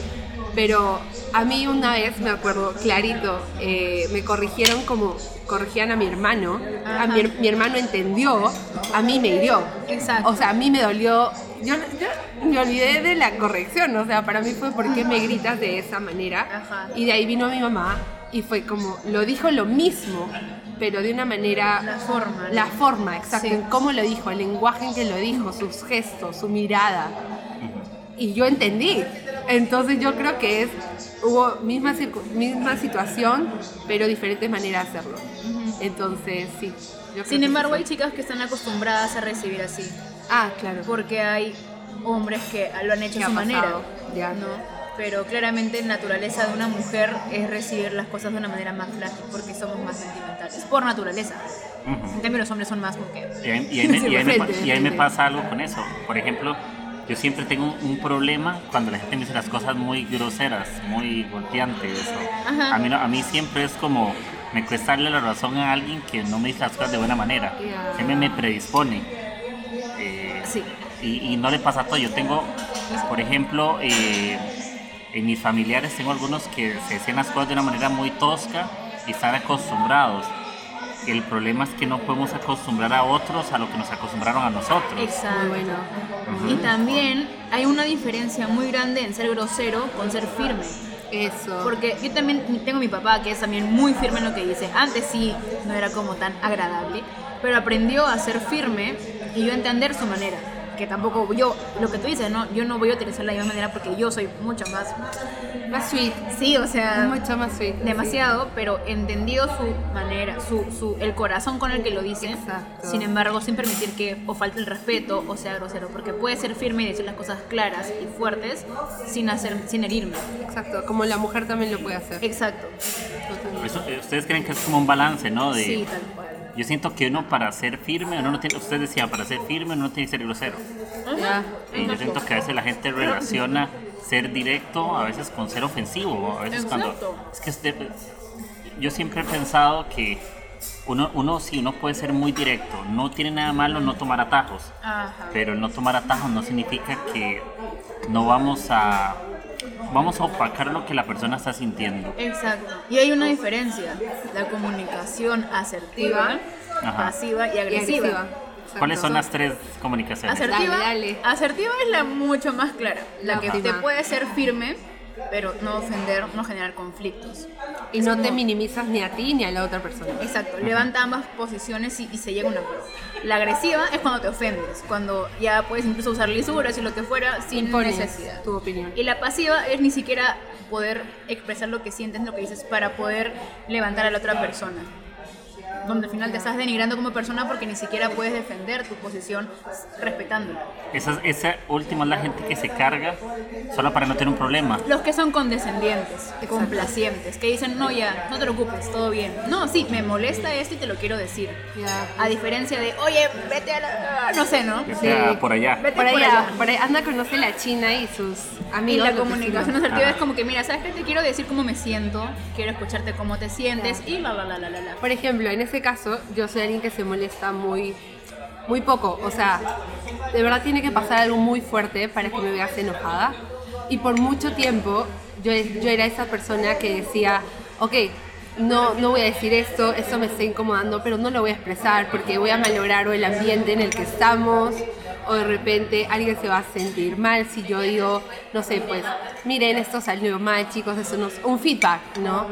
pero a mí una vez, me acuerdo clarito, eh, me corrigieron como corregían a mi hermano. A mi, mi hermano entendió, a mí me hirió. Exacto. O sea, a mí me dolió. Yo, yo me olvidé de la corrección, o sea, para mí fue ¿por qué me gritas de esa manera? Ajá. Y de ahí vino mi mamá y fue como, lo dijo lo mismo, pero de una manera... La forma, ¿no? La forma, exacto, Sí. en cómo lo dijo, el lenguaje en que lo dijo, sus gestos, su mirada. Y yo entendí. Entonces yo creo que es, hubo misma, misma situación, pero diferentes maneras de hacerlo. Entonces, sí. yo Sin embargo, hay chicas que están acostumbradas a recibir así. Ah, claro. Porque hay hombres que lo han hecho ¿Qué a su manera. Ya. ¿no? Pero claramente la naturaleza de una mujer es recibir las cosas de una manera más frágil porque somos más sentimentales. Por naturaleza. Ujú. En cambio, los hombres son más que. Y ahí, y ahí me, Sí, y ahí me pa- depende, y ahí me depende. pasa algo con eso. Por ejemplo, yo siempre tengo un, un problema cuando la gente me dice las cosas muy groseras, muy golpeantes. a, mí, a mí siempre es como, me cuesta darle la razón a alguien que no me dice las cosas de buena manera. Ya. Siempre me predispone. Eh, Sí. y, y no le pasa a todo. Yo tengo, por ejemplo, eh, en mis familiares tengo algunos que se decían las cosas de una manera muy tosca y están acostumbrados. El problema es que no podemos acostumbrar a otros a lo que nos acostumbraron a nosotros. Exacto. Bueno. Y también hay una diferencia muy grande en ser grosero con ser firme. Eso. Porque yo también tengo a mi papá que es también muy firme en lo que dice. Antes sí no era como tan agradable, pero aprendió a ser firme y yo a entender su manera. Que tampoco yo, lo que tú dices, no, yo no voy a utilizar la misma manera porque yo soy mucho más. Más sweet. Sí, o sea, Mucho más sweet. demasiado, pero entendido su manera, su, su, el corazón con el que lo dice. Exacto. Sin embargo, sin permitir que o falte el respeto o sea grosero, porque puede ser firme y decir las cosas claras y fuertes sin hacer, sin herirme. Exacto. Como la mujer también lo puede hacer. Exacto. Eso, eh, ustedes creen que es como un balance, ¿no? De, Sí, tal cual. Yo siento que uno para ser firme, uno no tiene, usted decía, para ser firme uno no tiene que ser grosero. Ya. Y yo siento que a veces la gente relaciona ser directo a veces con ser ofensivo. A veces cuando. Es que usted- yo siempre he pensado que uno, uno sí, uno puede ser muy directo. No tiene nada malo no tomar atajos. Ajá. Pero el no tomar atajos no significa que no vamos a. Vamos a opacar lo que la persona está sintiendo. Exacto. Y hay una diferencia. La comunicación asertiva, Ajá. pasiva y Y agresiva. ¿Cuáles son las tres comunicaciones? Asertiva, Dale, dale. asertiva es la mucho más clara. La, La que te puede ser firme, pero no ofender, no generar conflictos. Y no te minimizas ni a ti ni a la otra persona. Exacto, levanta ambas posiciones y, y se llega a un acuerdo. La agresiva es cuando te ofendes, cuando ya puedes incluso usar lisuras y lo que fuera sin Impones necesidad. tu opinión. Y la pasiva es ni siquiera poder expresar lo que sientes, lo que dices, para poder levantar a la otra persona. Donde al final te estás denigrando como persona porque ni siquiera puedes defender tu posición respetándola. Esa, esa última es la gente que se carga solo para no tener un problema. Los que son condescendientes, complacientes, que dicen, no, ya, no te preocupes, todo bien. No, sí, me molesta esto y te lo quiero decir. A diferencia de, oye, vete a la... No sé, ¿no? Sea por allá. Vete Por por allá, allá. por ahí, anda, conoce la China y sus Y amigos. la lo que comunicación asertiva Ah. es como que, mira, ¿sabes qué? Te quiero decir cómo me siento, quiero escucharte cómo te sientes y la, la, la, la, la, la. Por ejemplo, en ese caso, yo soy alguien que se molesta muy, muy poco. O sea, de verdad tiene que pasar algo muy fuerte para que me veas enojada. Y por mucho tiempo, yo, era esa persona que decía, ok, no, no voy a decir esto, esto me está incomodando, pero no lo voy a expresar porque voy a malograr el ambiente en el que estamos. O de repente alguien se va a sentir mal si yo digo, no sé, pues, miren, esto salió mal, chicos, eso no es un feedback, ¿no?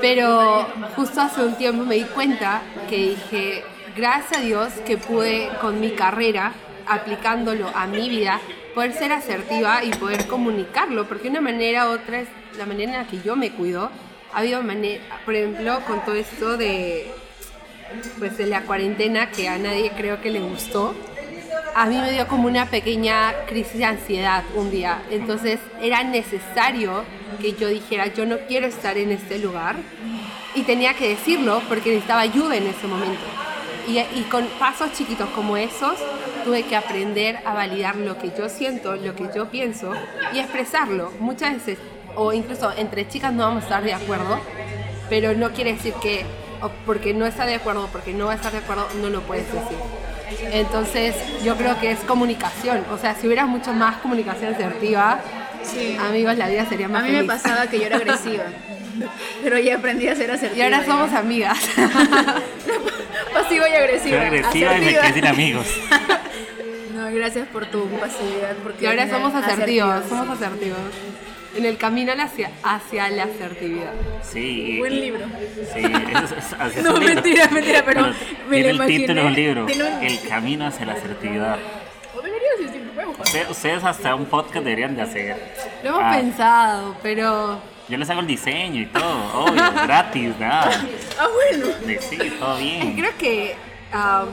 Pero justo hace un tiempo me di cuenta que dije, gracias a Dios que pude con mi carrera, aplicándolo a mi vida, poder ser asertiva y poder comunicarlo, porque una manera u otra es la manera en la que yo me cuido. Ha habido manera, por ejemplo, con todo esto de, pues, de la cuarentena que a nadie creo que le gustó, a mí me dio como una pequeña crisis de ansiedad un día. Entonces era necesario que yo dijera, yo no quiero estar en este lugar. Y tenía que decirlo porque necesitaba ayuda en ese momento. Y, y con pasos chiquitos como esos, tuve que aprender a validar lo que yo siento, lo que yo pienso y expresarlo. Muchas veces, o incluso entre chicas no vamos a estar de acuerdo, pero no quiere decir que porque no está de acuerdo, porque no va a estar de acuerdo, no lo puedes decir. Entonces, yo creo que es comunicación. O sea, si hubiera mucho más comunicación asertiva, Sí. amigos, la vida sería A más mí me pasaba que yo era agresiva, pero ya aprendí a ser Y asertiva. ahora ya. somos amigas. pasiva y Soy agresiva. agresiva y me asertiva. quedé sin amigos. No, gracias por tu pasividad. Porque Y ahora somos asertivos, asertivos. somos asertivos. En el camino hacia, hacia la asertividad. Sí. Buen libro. Sí, es, es- No, libro. mentira, mentira, pero me lo el título de un imaginé. libro, El camino hacia la asertividad. Ustedes, ustedes hasta un podcast deberían de hacer. Lo hemos Ah, pensado, pero Yo les hago el diseño y todo, obvio, gratis, nada. Ah, bueno. Sí, todo bien. creo que ah,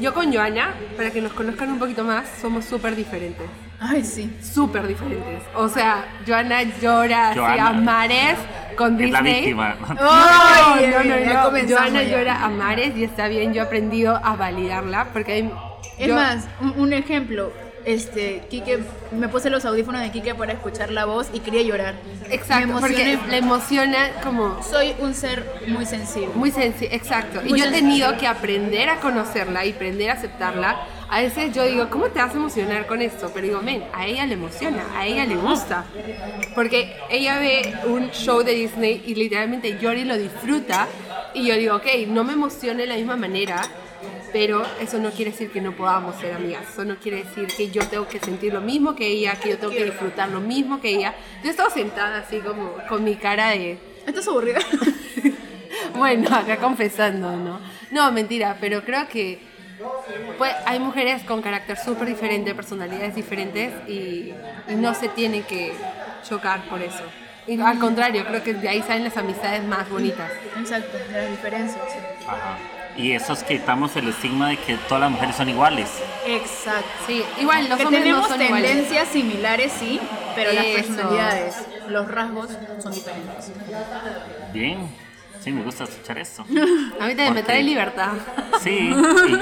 yo con Joana, para que nos conozcan un poquito más, somos súper diferentes. Ay, sí. Súper diferentes. O sea, Joana llora así Joana. a mares con Es la Disney. víctima. No, Ay, no, no, no. comenzamos Joana llora a mares y está bien, yo he aprendido a validarla porque hay... Es yo- más, un, un ejemplo. Este, Kike, me puse los audífonos de Kike para escuchar la voz y quería llorar. Exacto, porque la emociona como Soy un ser muy sensible. muy sencillo, exacto. Y Muy yo he sensible. tenido que aprender a conocerla y aprender a aceptarla. A veces yo digo, ¿cómo te vas a emocionar con esto? Pero digo, men, a ella le emociona, a ella le gusta. Porque ella ve un show de Disney y literalmente llora y lo disfruta. Y yo digo, ok, no me emociona de la misma manera, pero eso no quiere decir que no podamos ser amigas. Eso no quiere decir que yo tengo que sentir lo mismo que ella, que yo tengo que disfrutar lo mismo que ella. Yo estaba sentada así como con mi cara de... ¿Estás aburrida? Bueno, acá confesando, ¿no? No, mentira, pero creo que pues, hay mujeres con carácter súper diferente, personalidades diferentes y, y no se tienen que chocar por eso. Y al contrario, creo que de ahí salen las amistades más bonitas. Exacto, de las diferencias. Ajá. Y eso es que quitamos el estigma de que todas las mujeres son iguales. Exacto. Sí, igual los que hombres tenemos no son iguales. tendencias similares, sí, pero las personalidades, los rasgos son diferentes. Bien. Sí, me gusta escuchar esto. A mí también me trae libertad. Sí,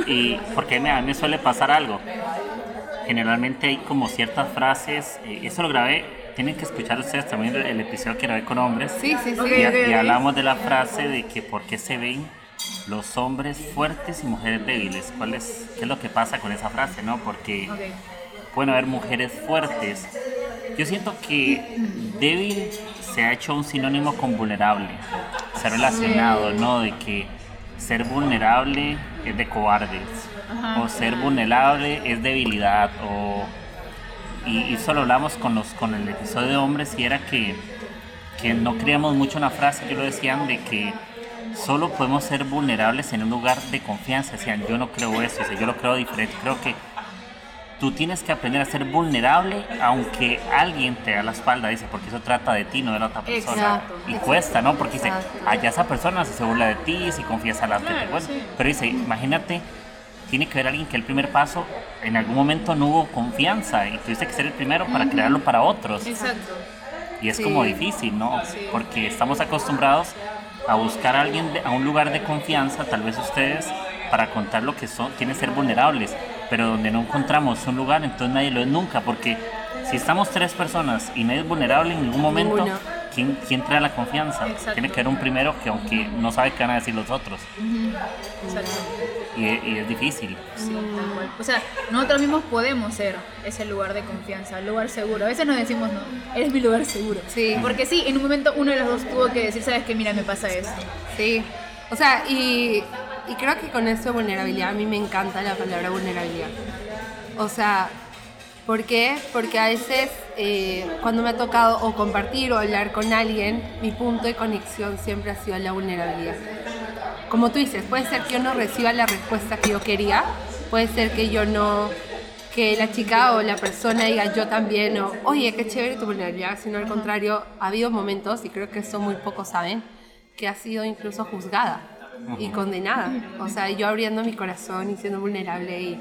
y, y porque me- a mí me suele pasar algo. Generalmente hay como ciertas frases, eh, eso lo grabé, tienen que escuchar ustedes también el, el episodio que grabé con hombres. Sí, sí, sí. Y, hablamos de la frase de que por qué se ven los hombres fuertes y mujeres débiles. ¿Cuál es, ¿Qué es lo que pasa con esa frase? no? Porque Ok. pueden haber mujeres fuertes. Yo siento que débil se ha hecho un sinónimo con vulnerable. Se ha relacionado, ¿no? De que ser vulnerable es de cobardes. Ajá. O ser vulnerable es debilidad. O... Y, y eso lo hablamos con, los, con el episodio de hombres y era que, que no creíamos mucho en la frase que lo decían de que solo podemos ser vulnerables en un lugar de confianza. Decían, yo no creo eso, o sea, yo lo creo diferente. Creo que tú tienes que aprender a ser vulnerable aunque alguien te da la espalda, dice, porque eso trata de ti, no de la otra persona. Exacto. Y cuesta, ¿no? Porque dice, Exacto. allá esa persona se burla de ti, si confiesa las que te Claro, sí. Pero dice, imagínate, tiene que haber alguien que el primer paso, en algún momento no hubo confianza y tuviste que ser el primero para crearlo para otros. Exacto. Y es Sí. como difícil, ¿no? Sí. Porque estamos acostumbrados a buscar a alguien, de- a un lugar de confianza, tal vez ustedes, para contar lo que son, quieren ser vulnerables, pero donde no encontramos un lugar, entonces nadie lo es nunca, porque si estamos tres personas y nadie es vulnerable en ningún momento. ¿quién, quién trae la confianza? Exacto. Tiene que haber un primero que aunque no sabe qué van a decir los otros, Exacto. y, y es difícil. Sí, tal cual. O sea, nosotros mismos podemos ser ese lugar de confianza, el lugar seguro. A veces nos decimos, no, eres mi lugar seguro. Sí. Porque sí, en un momento uno de los dos tuvo que decir, sabes que mira, me pasa esto. Sí, o sea, y, y creo que con esto de vulnerabilidad, a mí me encanta la palabra vulnerabilidad. O sea, ¿por qué? Porque a veces eh, cuando me ha tocado o compartir o hablar con alguien, mi punto de conexión siempre ha sido la vulnerabilidad. Como tú dices, puede ser que yo no reciba la respuesta que yo quería, puede ser que yo no, que la chica o la persona diga yo también, o oye, qué chévere tu vulnerabilidad, sino al contrario, ha habido momentos, y creo que eso muy pocos saben, que ha sido incluso juzgada y condenada. O sea, yo abriendo mi corazón y siendo vulnerable y,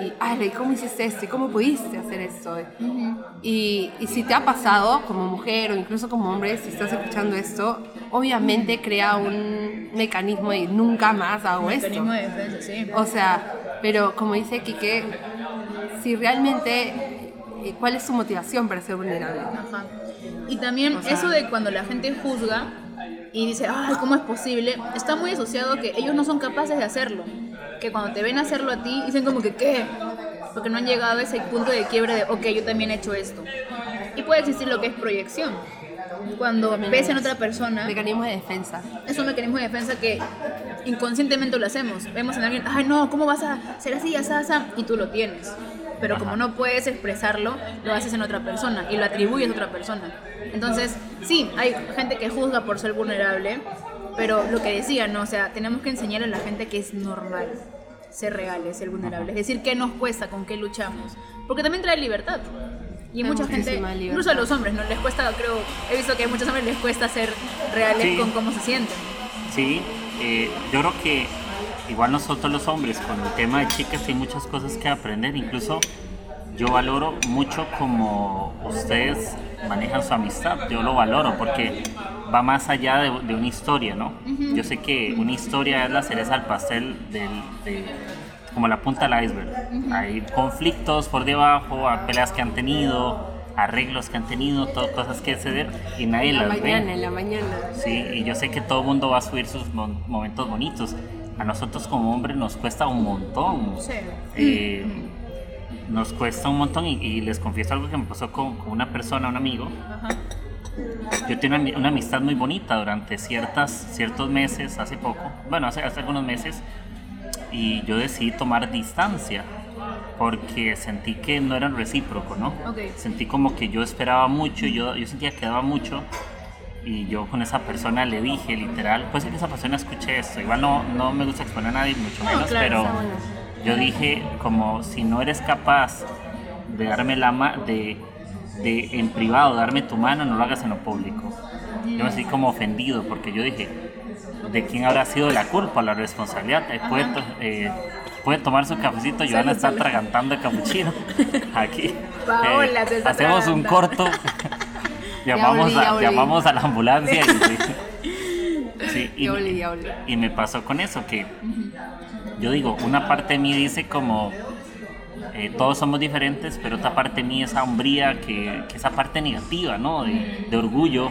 y ay, ¿cómo hiciste esto? ¿Y cómo pudiste hacer esto? Y, y si te ha pasado como mujer o incluso como hombre, si estás escuchando esto, obviamente crea un mecanismo de nunca más hago esto. Mecanismo de defensa, sí. O sea, pero como dice Quique, si realmente, eh, ¿cuál es su motivación para ser vulnerable? Ajá. Y también O sea- eso de cuando la gente juzga y dice, ay, ¿cómo es posible? Está muy asociado que ellos no son capaces de hacerlo. Que cuando te ven hacerlo a ti, dicen como que, ¿qué? Porque no han llegado a ese punto de quiebre de, ok, yo también he hecho esto. Y puede existir lo que es proyección. Cuando ves en otra persona, Mecanismo de defensa. es un mecanismo de defensa que inconscientemente lo hacemos. Vemos en alguien, ay no, ¿cómo vas a ser así, asá? Y tú lo tienes. Pero como no puedes expresarlo, lo haces en otra persona y lo atribuyes a otra persona. Entonces, sí, hay gente que juzga por ser vulnerable, pero lo que decía, ¿no? O sea, tenemos que enseñar a la gente que es normal ser reales, ser vulnerable. Es decir, qué nos cuesta, con qué luchamos. Porque también trae libertad. Y Trae mucha gente, libertad. incluso a los hombres, ¿no? Les cuesta, creo, he visto que a muchos hombres les cuesta ser reales Sí. con cómo se sienten. Sí, eh, yo creo que igual nosotros los hombres, con el tema de chicas, hay muchas cosas que aprender. Incluso yo valoro mucho como ustedes manejan su amistad. Yo lo valoro porque va más allá de, de una historia, ¿no? Yo sé que una historia es la cereza al pastel del, de, como la punta del iceberg. Hay conflictos por debajo, hay peleas que han tenido, arreglos que han tenido, todo, cosas que ceder y nadie En la las mañana, ve. en la mañana. Sí, y yo sé que todo el mundo va a subir sus mo- momentos bonitos. A nosotros como hombres nos cuesta un montón. Sí. Eh, nos cuesta un montón y, y les confieso algo que me pasó con, con una persona, un amigo. Ajá. Yo tenía una, una amistad muy bonita durante ciertas, ciertos meses, hace poco, bueno, hace, hace algunos meses, y yo decidí tomar distancia porque sentí que no era recíproco, ¿no? Ok. Sentí como que yo esperaba mucho, yo, yo sentía que daba mucho, y yo con esa persona le dije, literal, puede ser que esa persona escuche esto, igual no, no me gusta exponer a nadie, mucho No, menos, claro, pero bueno. yo dije como si no eres capaz de darme la ma de, de en privado darme tu mano, no lo hagas en lo público. Yo me sentí como ofendido porque yo dije, ¿de quién habrá sido la culpa, la responsabilidad? Eh, puede, to- eh, puede tomar su cafecito, Joana está atragantando el capuchino aquí. Paola Eh, hacemos un corto. llamamos, volví, ya a, llamamos a la ambulancia y, sí, y, Ya volví, ya volví. y me pasó con eso que yo digo, una parte de mí dice como eh, todos somos diferentes, pero otra parte de mí, esa hombría, que, que esa parte negativa, ¿no? De, de orgullo,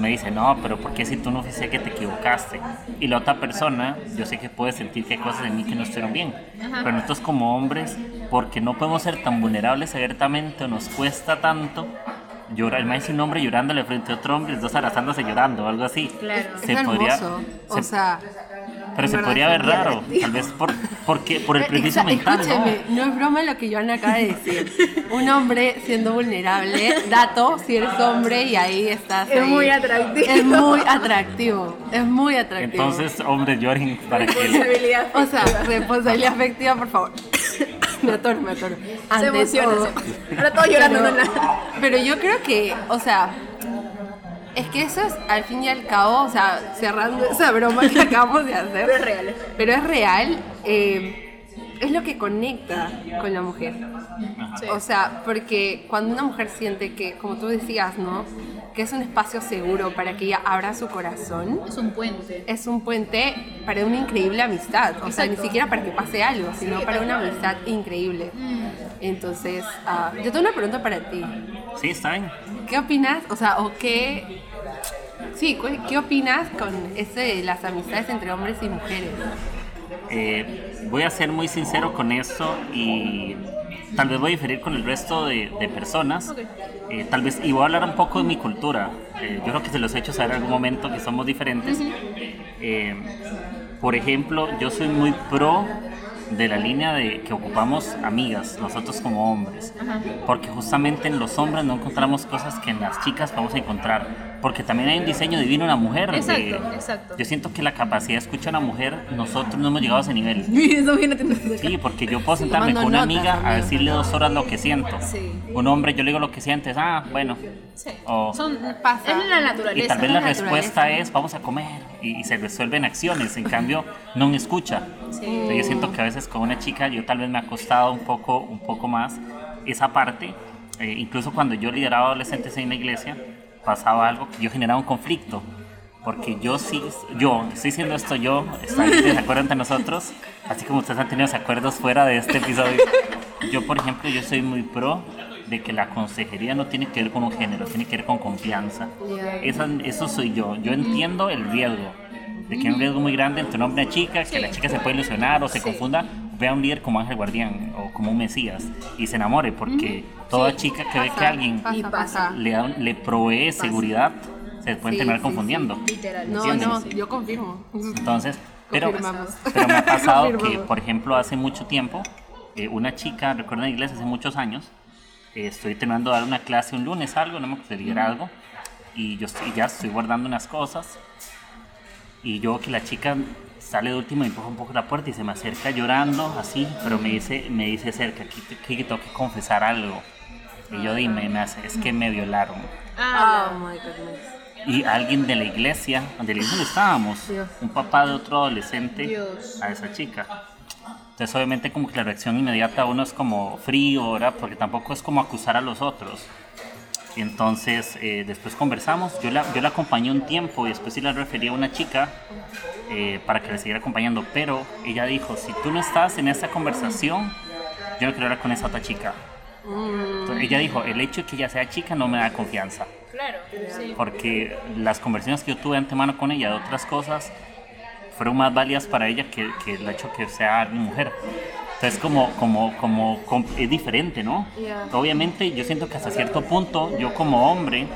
me dice, no, pero ¿por qué si tú no fuiste que te equivocaste? Y la otra persona, yo sé que puede sentir que hay cosas en mí que no estuvieron bien, pero nosotros como hombres, porque no podemos ser tan vulnerables abiertamente nos cuesta tanto, llorar, imagínate un hombre llorándole frente a otro hombre, los dos abrazándose llorando o algo así. Claro. Se es podría- hermoso. se- o sea, pero se podría ver raro, tal vez por, porque, por el prejuicio Exa- mental. Escúcheme, ¿no? es broma lo que Joana acaba de decir. Un hombre siendo vulnerable, dato, si eres hombre y ahí estás. Es ahí. muy atractivo. Es muy atractivo. Es muy atractivo. Entonces, hombres lloren para que... Responsabilidad o sea, responsabilidad afectiva, por favor. me atoro, me atoro. Se emociona. todo. se- Ahora todo llorando. Pero, no, no. pero yo creo que, o sea, es que eso es al fin y al cabo, o sea, cerrando esa broma que acabamos de hacer. Pero es real. Pero es real, eh, es lo que conecta con la mujer. Sí. O sea, porque cuando una mujer siente que, como tú decías, ¿no? Que es un espacio seguro para que ella abra su corazón, Es un puente. es un puente para una increíble amistad. O sea, ni Exacto. siquiera para que pase algo, sino Sí, para una amistad increíble. Mm. Entonces, ah, yo tengo una pregunta para ti. Sí, está bien. ¿Qué opinas? O sea, o qué... Sí, ¿qué opinas con eso de las amistades entre hombres y mujeres? Eh, voy a ser muy sincero con esto y tal vez voy a diferir con el resto de, de personas. Eh, tal vez, y voy a hablar un poco de mi cultura. Eh, yo creo que se los he hecho saber en algún momento que somos diferentes. Eh, por ejemplo, yo soy muy pro de la línea de que ocupamos amigas, nosotros como hombres. Porque justamente en los hombres no encontramos cosas que en las chicas vamos a encontrar. Porque también hay un diseño divino en la mujer. de- Exacto, exacto. Yo siento que la capacidad de escuchar a una mujer, nosotros no hemos llegado a ese nivel. Eso viene teniendo Sí, porque yo puedo sentarme con una amiga a decirle dos horas lo que siento. Sí. Un hombre, yo le digo lo que sientes, ah, bueno. Sí. O- Son, Pasa. Es la y naturaleza. tal vez la la respuesta es, vamos a comer, y, y se resuelven acciones. En cambio, no me escucha. Sí. Entonces, yo siento que a veces con una chica, yo tal vez me ha costado un poco, un poco más esa parte. Eh, incluso cuando yo lideraba adolescentes en la iglesia, pasaba algo que yo generaba un conflicto. Porque yo sí, yo, estoy diciendo esto yo, están en desacuerdo entre nosotros, así como ustedes han tenido desacuerdos fuera de este episodio. Yo, por ejemplo, yo soy muy pro de que la consejería no tiene que ver con un género, tiene que ver con confianza. Esa- eso soy yo. Yo entiendo el riesgo, de que hay un riesgo muy grande entre un hombre y una chica, que la chica se puede ilusionar o se confunda, vea a un líder como ángel guardián o como un mesías y se enamore, porque toda chica que ve que alguien Pasa, Y pasa. pasa. le, da- le provee seguridad, se pueden Sí, terminar sí, confundiendo. Literal. No, ¿Entiendes? no, Sí. yo confirmo. Entonces, pero, pero me ha pasado que, por ejemplo, hace mucho tiempo, eh, una chica, recuerdo en la iglesia hace muchos años, eh, estoy terminando de dar una clase un lunes, algo, no me acuerdo, de liderazgo, y yo estoy, ya estoy guardando unas cosas, y yo que la chica sale de último y empuja un poco la puerta y se me acerca llorando, así, pero me dice, me dice cerca, aquí, te- aquí tengo que confesar algo. Y yo dime, me hace, es que me violaron. Ah, Oh my goodness. Y alguien de la iglesia, de la iglesia donde estábamos, Dios. un papá de otro adolescente Dios. a esa chica. Entonces obviamente como que la reacción inmediata a uno es como frío, ¿verdad? Porque tampoco es como acusar a los otros. Entonces eh, después conversamos, yo la, yo la acompañé un tiempo y después sí la referí a una chica eh, para que la siguiera acompañando, pero ella dijo, si tú no estás en esta conversación, yo no quiero hablar con esa otra chica. Entonces, ella dijo, el hecho de que ella sea chica no me da confianza claro. Sí. porque las conversaciones que yo tuve antemano con ella de otras cosas fueron más válidas para ella que, que el hecho que sea mujer. Entonces como, como, como, com- es diferente, ¿no? Yeah. Obviamente yo siento que hasta cierto punto yo como hombre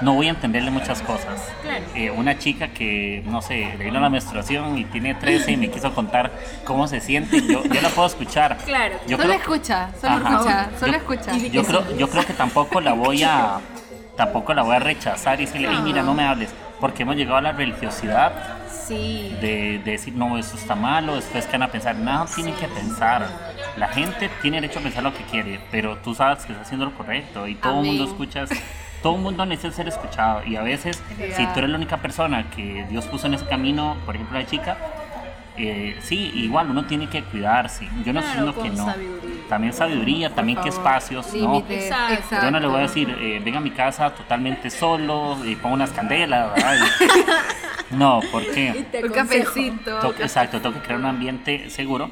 no voy a entenderle muchas cosas. Claro. Eh, una chica que, no sé, le vino la menstruación y tiene 13 y me quiso contar cómo se siente, yo, yo la puedo escuchar. Claro. Yo solo creo- escucha, solo Ajá. escucha, solo Yo- escucha. yo creo, yo creo que tampoco la voy a tampoco la voy a rechazar y decirle, "Ey, mira, no me hables, porque hemos llegado a la religiosidad Sí. de, de decir, no, eso está malo, después que van a pensar, nada, tienen que pensar. La gente tiene derecho a pensar lo que quiere, pero tú sabes que está haciendo lo correcto y todo el mundo Amén. escucha, todo el mundo necesita ser escuchado y a veces, si tú eres la única persona que Dios puso en ese camino, por ejemplo la chica, eh, sí, igual uno tiene que cuidarse. Yo no estoy Claro, diciendo que no. sabiduría. También sabiduría, también qué favor. espacios, ¿no? Límites, Exacto. exacto. Yo no le voy a decir, eh, venga a mi casa totalmente solo y pongo unas candelas, ¿verdad? No, ¿por qué? Un cafecito. Tengo exacto, tengo que crear un ambiente seguro.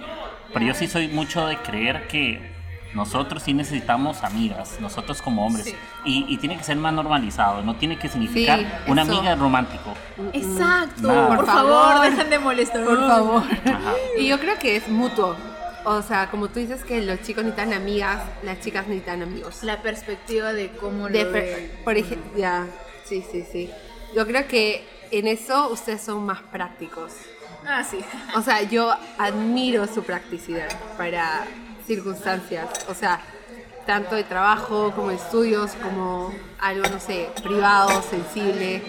Pero yo sí soy mucho de creer que nosotros sí necesitamos amigas, nosotros como hombres. Sí. Y, y tiene que ser más normalizado, no tiene que significar Sí, una eso. amiga romántico. Exacto. Nada. Por Por favor, favor. dejen de molestar. Por favor. Ajá. Y yo creo que es mutuo. O sea, como tú dices que los chicos necesitan amigas, las chicas necesitan amigos. La perspectiva de cómo De lo per- ven. por ejemplo, ya, sí, sí, sí. Yo creo que en eso ustedes son más prácticos. Ah, sí. O sea, yo admiro su practicidad para circunstancias, o sea, tanto de trabajo como de estudios, como algo, no sé, privado, sensible.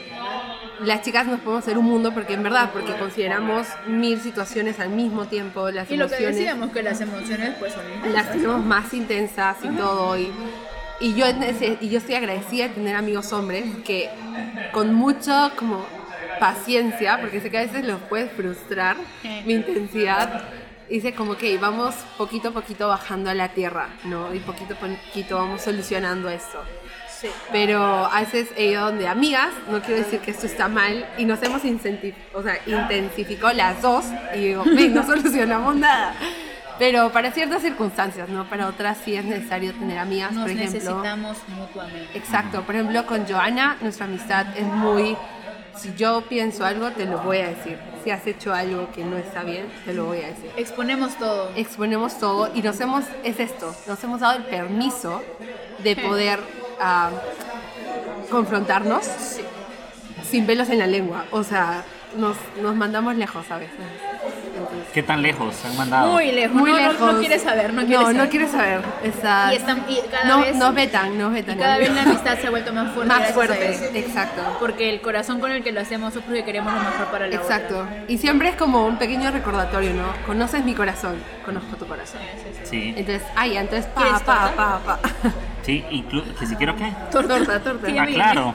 las chicas nos podemos hacer un mundo porque en verdad, porque consideramos mil situaciones al mismo tiempo, las Y lo que emociones decíamos, que las emociones pues son intensas. las tenemos más intensas y todo. Y, y, yo, y yo estoy agradecida de tener amigos hombres que con mucho como paciencia, porque sé que a veces los puedes frustrar mi intensidad, dice como que vamos poquito a poquito bajando a la tierra, ¿no? Y poquito a poquito vamos solucionando esto. Sí. Pero a veces he ido donde amigas, no quiero decir que esto está mal, y nos hemos o sea, intensificado las dos, y digo, ven, no solucionamos nada. Pero para ciertas circunstancias, ¿no? Para otras sí es necesario tener amigas, Nos por ejemplo. necesitamos mutuamente. Exacto, por ejemplo, con Joana, nuestra amistad es muy. Si yo pienso algo, te lo voy a decir. Si has hecho algo que no está bien, te lo voy a decir. Exponemos todo. Exponemos todo y nos hemos. Es esto, nos hemos dado el permiso de poder ah, confrontarnos sin pelos en la lengua. O sea, nos, nos mandamos lejos a veces. ¿Qué tan lejos se han mandado? Muy lejos. muy no, no- lejos. No, quieres saber, no quieres no, saber. no quieres saber. Está- Y, están, y cada no, vez, nos vetan, nos y vetan. cada vez la amistad se ha vuelto más fuerte. Más fuerte, exacto. Porque el corazón con el que lo hacemos es porque queremos lo mejor para la Exacto. otra. Y siempre es como un pequeño recordatorio, ¿no? Conoces mi corazón, conozco tu corazón. Sí, Entonces, ay, entonces pa, ¿Quieres pa, pa, pa. Sí, inclu- que si quiero qué. Torta, torta. Sí, Ah, claro.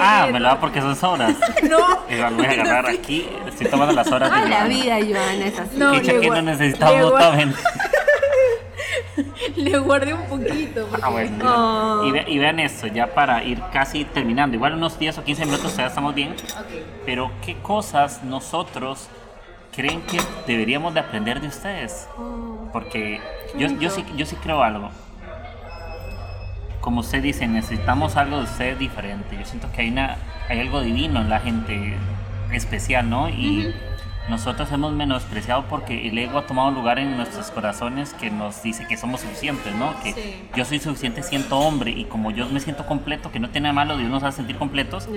Ah, me lo da porque son sobras. No. Y lo voy a agarrar aquí. Estoy tomando las horas de Ay, la Joana. vida, Joana, es así. No, que nos necesitamos mutuamente. Le guardé un poquito. Porque... Ah, bueno. Oh. Y, ve- y vean esto, ya para ir casi terminando. Igual unos 10 o 15 minutos ya estamos bien. Ok. Pero ¿qué cosas nosotros creen que deberíamos de aprender de ustedes? Porque yo, yo, sí, yo sí creo algo. Como usted dice, necesitamos algo de ustedes diferente. Yo siento que hay, una, hay algo divino en la gente especial, ¿no? Y nosotros hemos menospreciado porque el ego ha tomado lugar en nuestros corazones que nos dice que somos suficientes, ¿no? Que Sí. yo soy suficiente siento hombre y como yo me siento completo, que no tiene nada malo de uno nos hace sentir completos,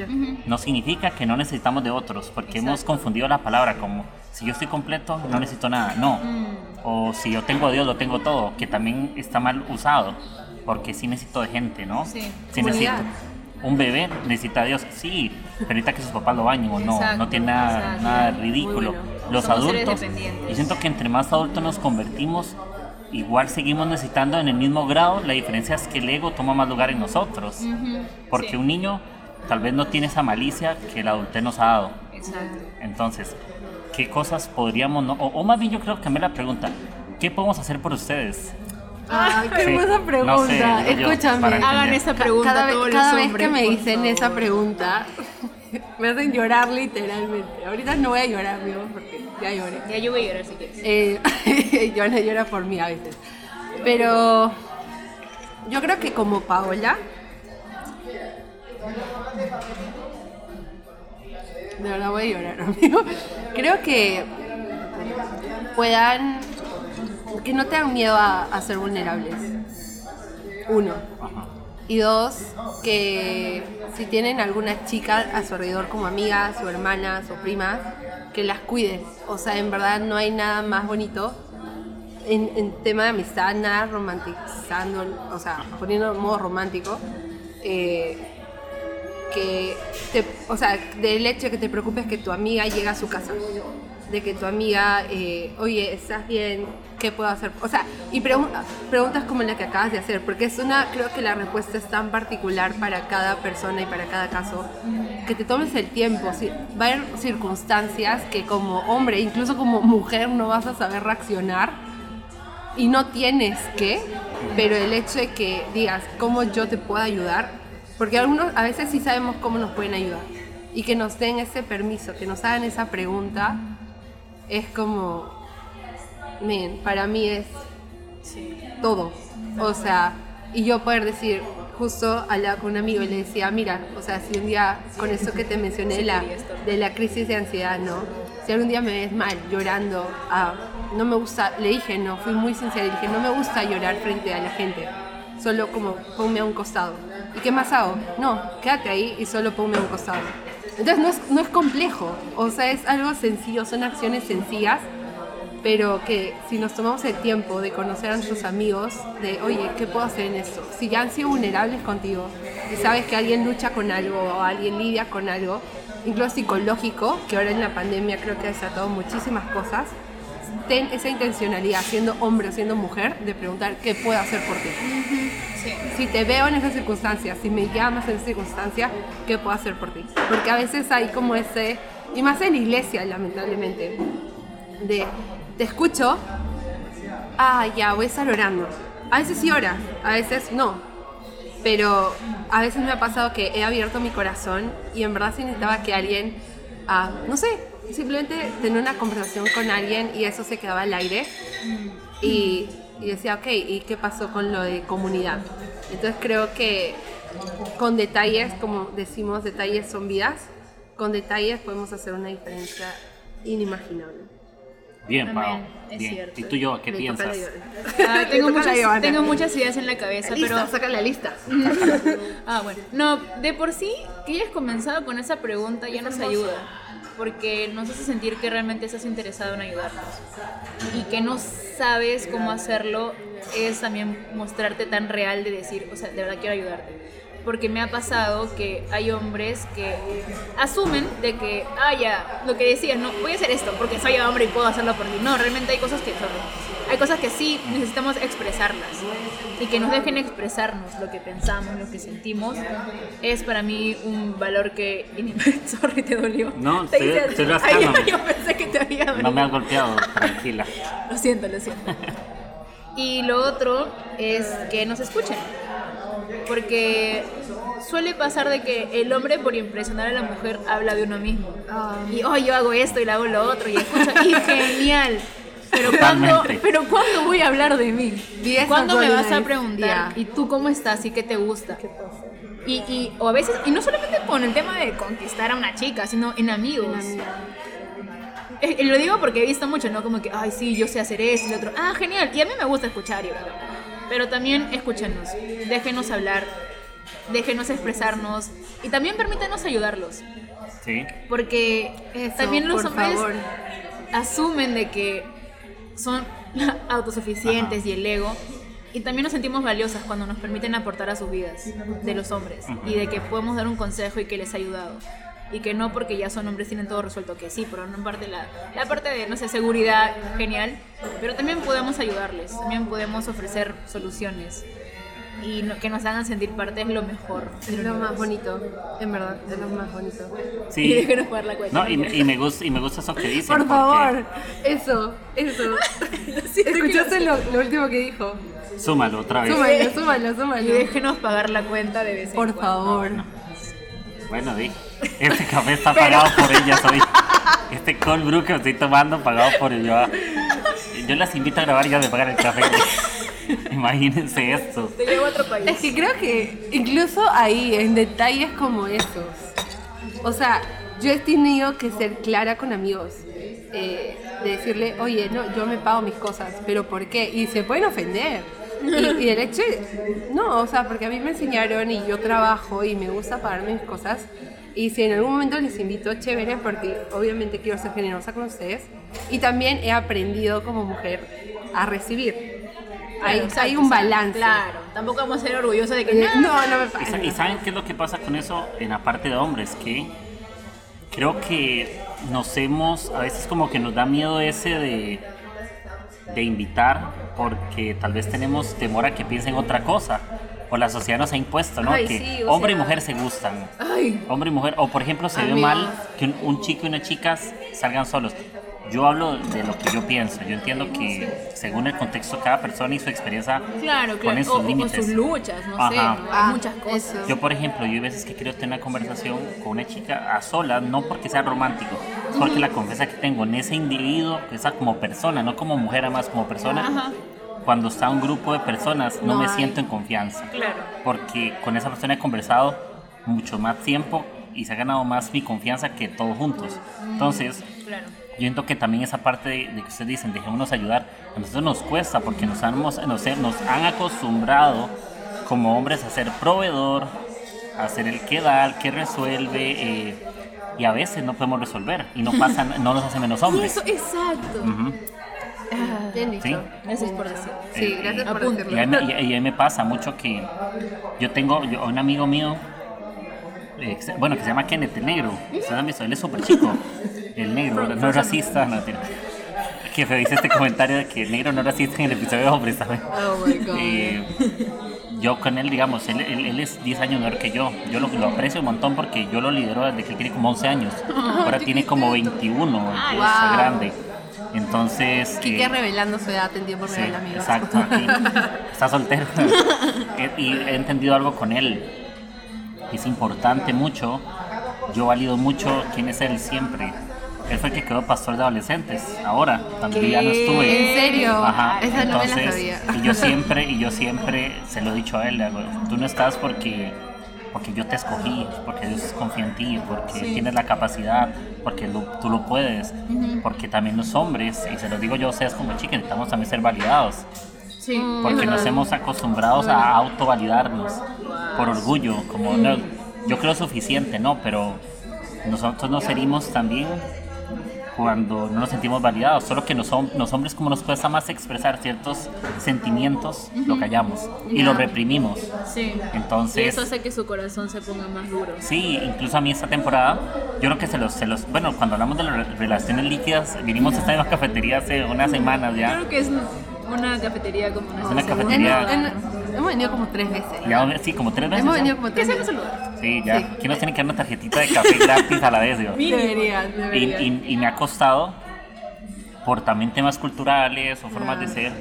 no significa que no necesitamos de otros, porque hemos Exacto. confundido la palabra como si yo estoy completo, no necesito nada, no. Mm. O si yo tengo a Dios, lo tengo todo, que también está mal usado, porque sí necesito de gente, ¿no? Sí. Sí necesito. Un bebé necesita a Dios, sí, pero necesita que sus papás lo bañen o no, Exacto, no tiene nada, exacto. nada ridículo. bueno. Los Somos adultos, yo siento que entre más adultos nos convertimos, igual seguimos necesitando en el mismo grado, la diferencia es que el ego toma más lugar en nosotros. Porque Sí. un niño tal vez no tiene esa malicia que la adultez nos ha dado. Exacto. Entonces, ¿qué cosas podríamos, no? o, o más bien yo creo que cambiar la pregunta, ¿qué podemos hacer por ustedes? Ay, qué Sí. hermosa No pregunta. sé, digo yo, Escúchame. Hagan esa pregunta cada, vez- todos cada los vez hombres, que me dicen favor. esa pregunta, me hacen llorar literalmente. Ahorita no voy a llorar, amigos, porque ya lloré. Ya yo voy a llorar si quieres. Eh, Joana llora por mí a veces. Pero yo creo que como Paola, de verdad voy a llorar, amigo. Creo que puedan, que no tengan miedo a, a ser vulnerables. Uno. Ajá. Y dos, que si tienen alguna chica a su alrededor como amigas o hermanas o primas, que las cuiden. O sea, en verdad no hay nada más bonito en, en tema de amistad, nada romantizando, o sea, poniendo en modo romántico, eh, que, te, o sea, del hecho de que te preocupes que tu amiga llega a su casa, de que tu amiga, eh, oye, ¿estás bien? ¿Qué puedo hacer? O sea, y pregun- preguntas como la que acabas de hacer, porque es una, creo que la respuesta es tan particular para cada persona y para cada caso, que te tomes el tiempo. Si- va a haber circunstancias que como hombre, incluso como mujer, no vas a saber reaccionar y no tienes que, pero el hecho de que digas cómo yo te puedo ayudar, porque algunos a veces sí sabemos cómo nos pueden ayudar y que nos den ese permiso, que nos hagan esa pregunta, es como, men, para mí es todo. O sea, y yo poder decir, justo hablaba con un amigo y le decía, mira, o sea, si un día, con eso que te mencioné de la, de la crisis de ansiedad, ¿no? Si algún día me ves mal, llorando, ah, no me gusta, le dije, no, fui muy sincera, le dije, no me gusta llorar frente a la gente, solo como ponme a un costado. ¿Y qué más hago? No, quédate ahí y solo ponme a un costado. Entonces no es, no es complejo, o sea, es algo sencillo, son acciones sencillas pero que si nos tomamos el tiempo de conocer a nuestros amigos, de, oye, ¿qué puedo hacer en esto? Si ya han sido vulnerables contigo y sabes que alguien lucha con algo o alguien lidia con algo, incluso psicológico, que ahora en la pandemia creo que ha desatado muchísimas cosas, ten esa intencionalidad, siendo hombre o siendo mujer, de preguntar qué puedo hacer por ti. Sí. Si te veo en esas circunstancias, si me llamas en esa circunstancia, ¿qué puedo hacer por ti? Porque a veces hay como ese, y más en la iglesia, lamentablemente, de te escucho, ah, ya, voy a estar orando. A veces sí ora, a veces no. Pero a veces me ha pasado que he abierto mi corazón y en verdad sí necesitaba que alguien, ah, no sé, simplemente tener una conversación con alguien y eso se quedaba al aire. Y, y decía, ok, ¿y qué pasó con lo de comunidad? Entonces creo que con detalles, como decimos, detalles son vidas, con detalles podemos hacer una diferencia inimaginable. Bien, Pau. Es Bien. cierto. ¿Y tú, yo, qué Me piensas? la- Ah, tengo, la muchas, tengo muchas ideas en la cabeza, Lista, pero... saca la lista. Ah, bueno. No, de por sí, que hayas comenzado con esa pregunta ya nos ayuda. Porque nos hace sentir que realmente estás interesado en ayudarnos. Y que no sabes cómo hacerlo es también mostrarte tan real de decir, o sea, de verdad quiero ayudarte. Porque me ha pasado que hay hombres que asumen de que, ah, ya, lo que decías, no, voy a hacer esto porque soy hombre y puedo hacerlo por ti. No, realmente hay cosas que son, hay cosas que sí necesitamos expresarlas y que nos dejen expresarnos lo que pensamos, lo que sentimos, es para mí un valor que... Sorry, te dolió. No, Te Ay, rascándome. yo pensé que te había dolido. No me has golpeado, tranquila. Lo siento, lo siento. Y lo otro es que nos escuchen. Porque suele pasar de que el hombre por impresionar a la mujer habla de uno mismo. Ah. Y, oh, yo hago esto y le hago lo otro y escucha, y genial. Pero ¿cuándo, Totalmente. pero ¿cuándo voy a hablar de mí? ¿Cuándo me vas a preguntar? ¿Y tú cómo estás? ¿Y qué te gusta? Y, y, o a veces, y no solamente con el tema de conquistar a una chica, sino en amigos. Eh, lo digo porque he visto mucho, ¿no? Como que, ay, sí, yo sé hacer esto y lo otro. Ah, genial. Y a mí me gusta escuchar y hablar. Pero también escúchenos, déjenos hablar, déjenos expresarnos y también permítanos ayudarlos. Sí. Porque Eso, también los hombres favor. asumen de que son autosuficientes Ajá. y el ego. Y también nos sentimos valiosas cuando nos permiten aportar a sus vidas de los hombres. Y de que podemos dar un consejo y que les ha ayudado. Y que no porque ya son hombres tienen todo resuelto, que sí, pero no parte la, la parte de, no sé, seguridad, genial. Pero también podemos ayudarles, también podemos ofrecer soluciones. Y no- que nos hagan sentir parte es lo mejor. Es lo más bonito, en verdad, es lo más bonito. Y Sí. déjenos pagar la cuenta. No, y, y me gusta, y me gusta eso que dicen. Por porque- favor, eso, eso. ¿Escuchaste lo, lo último que dijo? Súmalo otra vez. Súmalo, súmalo, Y súmalo. déjenos pagar la cuenta de vez en Por cuando. favor. Bueno, di. Este café está pagado por ellas hoy. Este cold brew que estoy tomando pagado por yo. Yo las invito a grabar y ya me pagan el café. Imagínense esto. Te llevo a otro país. Es que creo que incluso ahí, en detalles como esos. O sea, yo he tenido que ser clara con amigos. eh, de decirle, oye, no, yo me pago mis cosas, pero ¿por qué? Y se pueden ofender. Y, y el hecho, no, o sea, porque a mí me enseñaron y yo trabajo y me gusta pagarme mis cosas. Y si en algún momento les invito, chévere, porque obviamente quiero ser generosa con ustedes. Y también he aprendido como mujer a recibir. Hay, Exacto, hay un balance. Claro, tampoco vamos a ser orgullosos de que Eh, no. No, no me ¿Y, sa- pasa. y saben qué es lo que pasa con eso en la parte de hombres? Que creo que nos hemos, a veces como que nos da miedo ese de, de invitar porque tal vez tenemos temor a que piensen otra cosa. O la sociedad nos ha impuesto, ¿no? Ay, que sí, o hombre y mujer se gustan. Ay, Hombre y mujer, o por ejemplo, se ve mal que un, un chico y una chica salgan solos. Yo hablo de lo que yo pienso. Yo entiendo que según el contexto de cada persona y su experiencia claro, ponen claro. sus O, o con límites. sus luchas, no sé, Ajá. ¿no? Ah, hay muchas cosas. eso. Yo, por ejemplo, yo hay veces que quiero tener una conversación con una chica a solas, no porque sea romántico, porque la confianza que tengo en ese individuo, esa como persona, no como mujer, además como persona. Cuando está un grupo de personas no, No me hay. siento en confianza. Claro. Porque con esa persona he conversado mucho más tiempo y se ha ganado más mi confianza que todos juntos. Entonces, Claro. yo siento que también esa parte de, de que ustedes dicen, dejémonos ayudar, a nosotros nos cuesta porque nos han, nos, nos han acostumbrado como hombres a ser proveedor, a ser el que da, el que resuelve, eh, y a veces no podemos resolver y no, pasa, no nos hace menos Y hombres. eso, exacto. Ujú. Ah, Bien dicho. Sí. Gracias por decir. Sí, Eh, gracias por apunte. Y a, decirlo. mí, y y a mí me pasa mucho que yo tengo yo, un amigo mío, ex- bueno, que se llama Kenneth, el negro. ¿Ustedes han visto? Él es súper chico. El negro, no es racista. No, tiene- que feo hice este comentario de que el negro no es racista en el episodio de hombres, ¿sabes? Oh my god. Eh, yo con él, digamos, él, él- él es 10 años menor que yo. Yo lo, lo aprecio un montón porque yo lo lidero desde que él tiene como 11 años. Ahora tiene como 21, es wow. grande. Entonces... Quique eh, revelando su edad en tiempo Sí, real, amigos. exacto. aquí. Está soltero. Y he entendido algo con él. Es importante mucho. Yo valido mucho quién es él siempre. Él fue el que quedó pastor de adolescentes. Ahora, también ya no estuve. ¿En serio? Ajá, Esa no me la entonces, sabía. y yo siempre, y yo siempre se lo he dicho a él, tú no estás porque, porque yo te escogí, porque Dios confía en ti, porque tienes la capacidad, porque lo- tú lo puedes, porque también los hombres, y se los digo yo ustedes como chicas, necesitamos también ser validados, Sí, porque nos hemos acostumbrados a autovalidarnos por orgullo, como no, yo creo suficiente, ¿no? Pero nosotros nos herimos también cuando no nos sentimos validados, solo que hom- los hombres como nos cuesta más expresar ciertos sentimientos, lo callamos y lo reprimimos. Sí. Entonces- Y eso hace que su corazón se ponga más duro. Sí, incluso a mí esta temporada, yo creo que se los, se los bueno, cuando hablamos de las re- relaciones líquidas, vinimos a esta misma cafetería hace unas semanas ya. Creo que es una cafetería como una, una cafetería. En- en- hemos venido como tres veces. Ya, sí, como tres veces. Hemos venido como ¿Qué tres veces. saludar? Sí, ya. Aquí nos tienen que dar una tarjetita de café gratis a la vez, digo. Deberían, Y, deberían. y- y me ha costado por también temas culturales o formas de ser.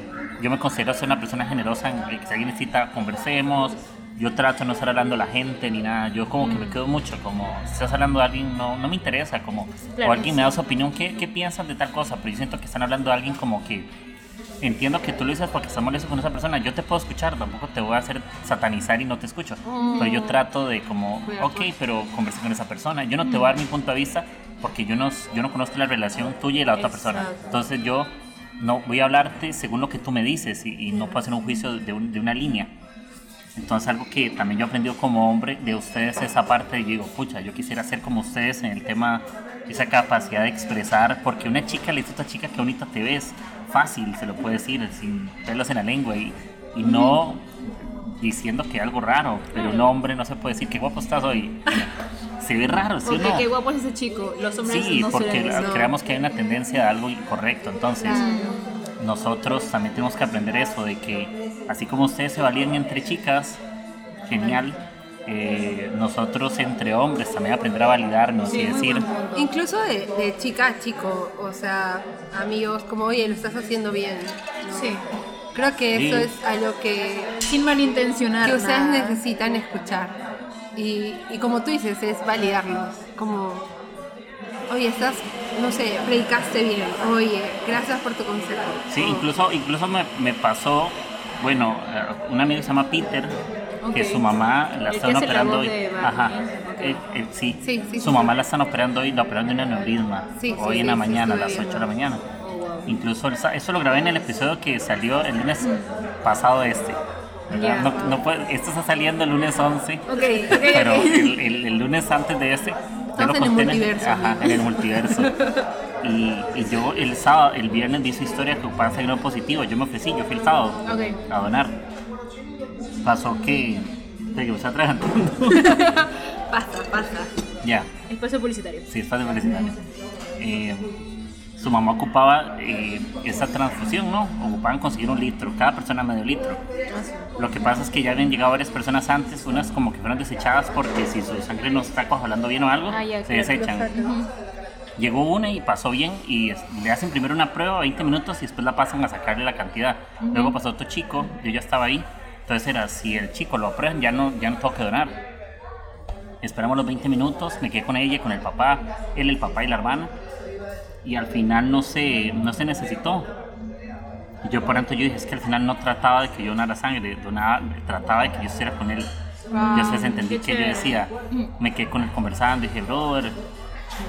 Yo me considero ser una persona generosa en que si alguien necesita, conversemos. Yo trato de no estar hablando a la gente ni nada. Yo como que me quedo mucho, como si estás hablando de alguien, no, no me interesa. Como, Claro, o alguien me da su opinión, ¿qué, ¿qué piensas de tal cosa? Pero yo siento que están hablando de alguien como que entiendo que tú lo dices porque estás molesto con esa persona. Yo te puedo escuchar, tampoco te voy a hacer satanizar y no te escucho. Pero yo trato de como, ok, pero conversé con esa persona. Yo no te voy a dar mi punto de vista porque yo no, yo no conozco la relación tuya y la otra persona. Exacto. Entonces yo no voy a hablarte según lo que tú me dices y, y no puedo hacer un juicio de, un- de una línea. Entonces algo que también yo he aprendido como hombre de ustedes es esa parte de yo digo, pucha, yo quisiera ser como ustedes en el tema, esa capacidad de expresar, porque una chica le dice a otra chica qué bonita te ves, fácil se lo puede decir, sin pelos en la lengua y, y no diciendo que algo raro, pero un hombre no se puede decir qué guapo estás hoy. Se ve raro, ¿sí Porque no? qué guapo es ese chico. Los hombres Sí, no porque eso. creamos que hay una tendencia a algo incorrecto. Entonces, nosotros también tenemos que aprender eso, de que así como ustedes se valían entre chicas, genial, eh, nosotros entre hombres también aprender a validarnos y decir, Incluso de, de chica a chico, o sea, amigos, como, oye, lo estás haciendo bien. ¿no? Sí. Creo que Sí. eso es algo que, Sin malintencionar. que ustedes nada. necesitan escuchar. Y, y como tú dices, es validarlos. Como, oye, estás, no sé, predicaste bien. Oye, gracias por tu consejo. sí, incluso, incluso me, me pasó, bueno, eh, un amigo que se llama Peter, que su mamá la El están operando hoy. Ajá, eh, eh, sí. Sí, sí, su sí. mamá la están operando hoy, la operaron de un aneurisma, hoy en la mañana, a las 8 de la mañana. Incluso el sa- eso lo grabé en el episodio que salió el lunes pasado este. puede- esto está saliendo el lunes 11, Ok, ok, pero ok. el, el- el lunes antes de este, en el multiverso, ajá, en el multiverso. Y, y yo el sábado, el viernes vi su historia que ocupaba salir positivo. Yo me ofrecí, yo fui el sábado a donar. Pasó que, de que me está trabajando. Pasa, pasa. ya. Espacio publicitario. Sí, es fácil felicitar. Eh, su mamá ocupaba eh, esa transfusión, ¿no? Ocupaban conseguir un litro, cada persona medio litro. Lo que pasa es que ya habían llegado varias personas antes, unas como que fueron desechadas porque si su sangre no está coagulando bien o algo, Ah, ya, se desechan. Llegó una y pasó bien y le hacen primero una prueba, 20 minutos, y después la pasan a sacarle la cantidad. Luego pasó otro chico, yo ya estaba ahí, entonces era, si el chico lo aprueban, ya no, ya no tengo que donar. Esperamos los 20 minutos, me quedé con ella, con el papá, él, el papá y la hermana, y al final no se, no se necesitó. Y yo por tanto yo dije, es que al final no trataba de que yo donara sangre, donaba, trataba de que yo estuviera con él. Yo después entendí que yo decía, me quedé con él conversando, dije, brother,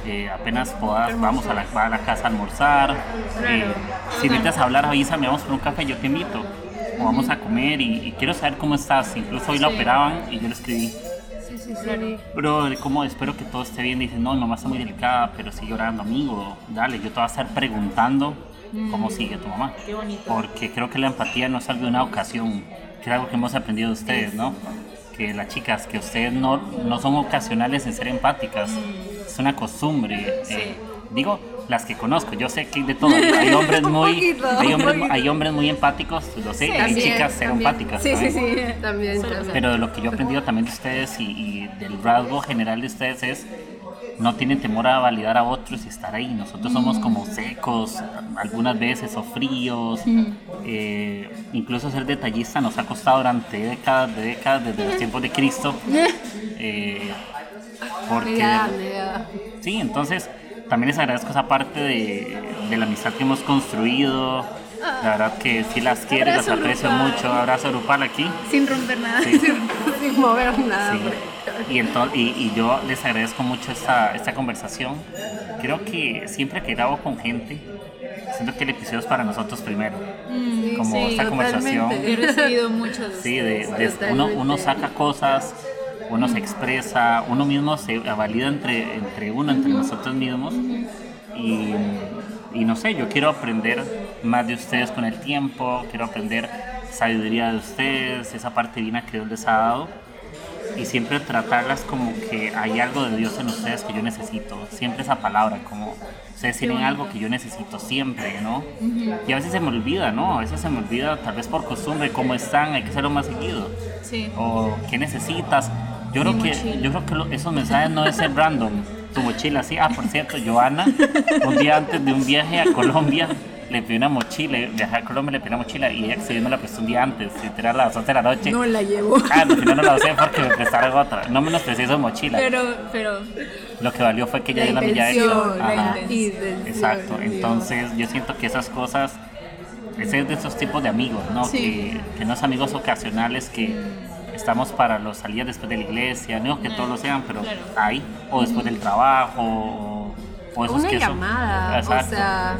eh, apenas puedas, vamos a la, a la casa a almorzar. eh, si necesitas hablar, avísame, vamos por un café, yo te invito. O vamos a comer y, y quiero saber cómo estás. Incluso hoy la Sí. operaban y yo le escribí, Sí, sí, sí. Bro, ¿cómo espero que todo esté bien? Dice, no, mi mamá está muy delicada, pero sigue orando, amigo. Dale, yo te voy a estar preguntando cómo sigue tu mamá. Qué bonito. Porque creo que la empatía no es algo de una ocasión, que es algo que hemos aprendido de ustedes, ¿no? que las chicas, que ustedes no, no son ocasionales en ser empáticas, es una costumbre. eh, digo, las que conozco, yo sé que hay de todo. Hay hombres muy, poquito, hay hombres, hay hombres muy empáticos, lo sé, Sí, y hay también, chicas cero empáticas. Sí, sí, sí. También, también. Pero de lo que yo he aprendido también de ustedes y, y del rasgo general de ustedes es no tienen temor a validar a otros y estar ahí. Nosotros somos como secos algunas veces o fríos. Eh, incluso ser detallista nos ha costado durante décadas de décadas desde los tiempos de Cristo. Eh, porque. Sí, entonces también les agradezco esa parte de, de la amistad que hemos construido. La verdad que sí las quiero las aprecio grupal. mucho. Abrazo grupal aquí. Sin romper nada. Sí. Sin mover nada. Sí. Y, ento- y, y yo les agradezco mucho esta, esta conversación. Creo que siempre que grabo con gente, siento que el episodio es para nosotros primero. como sí, esta conversación. He recibido muchos Sí, de, de- Totalmente. uno, uno saca cosas, uno se expresa, uno mismo se valida entre, entre uno, entre nosotros mismos. Y, y no sé, yo quiero aprender más de ustedes con el tiempo, quiero aprender sabiduría de ustedes, esa parte divina que Dios les ha dado. Y siempre tratarlas como que hay algo de Dios en ustedes que yo necesito. Siempre esa palabra, como ustedes tienen algo que yo necesito siempre, ¿no? Y a veces se me olvida, ¿no? A veces se me olvida, tal vez por costumbre, cómo están, hay que hacerlo más seguido. Sí. O qué necesitas. Yo creo que, yo creo que lo- esos mensajes no deben ser random. Tu mochila, sí. Ah, por cierto, Joana, un día antes de un viaje a Colombia, le pidió una mochila, viajé a Colombia, le pidió una mochila y ella accedió me la prestó un día antes, literal a las 11 de la noche. No la llevo. Ah, al final no la usé porque me prestaron otra. No menosprecié esa mochila. Pero, pero. Lo que valió fue que ella La dio la milla extra. Exacto. Entonces, yo siento que esas cosas, ese es de esos tipos de amigos, ¿no? Sí. Que, que no es amigos ocasionales que estamos para los salidas después de la iglesia, no que todos lo sean, pero Claro. ahí, o después del trabajo, o, o esos Una que son- llamada, Exacto. o sea...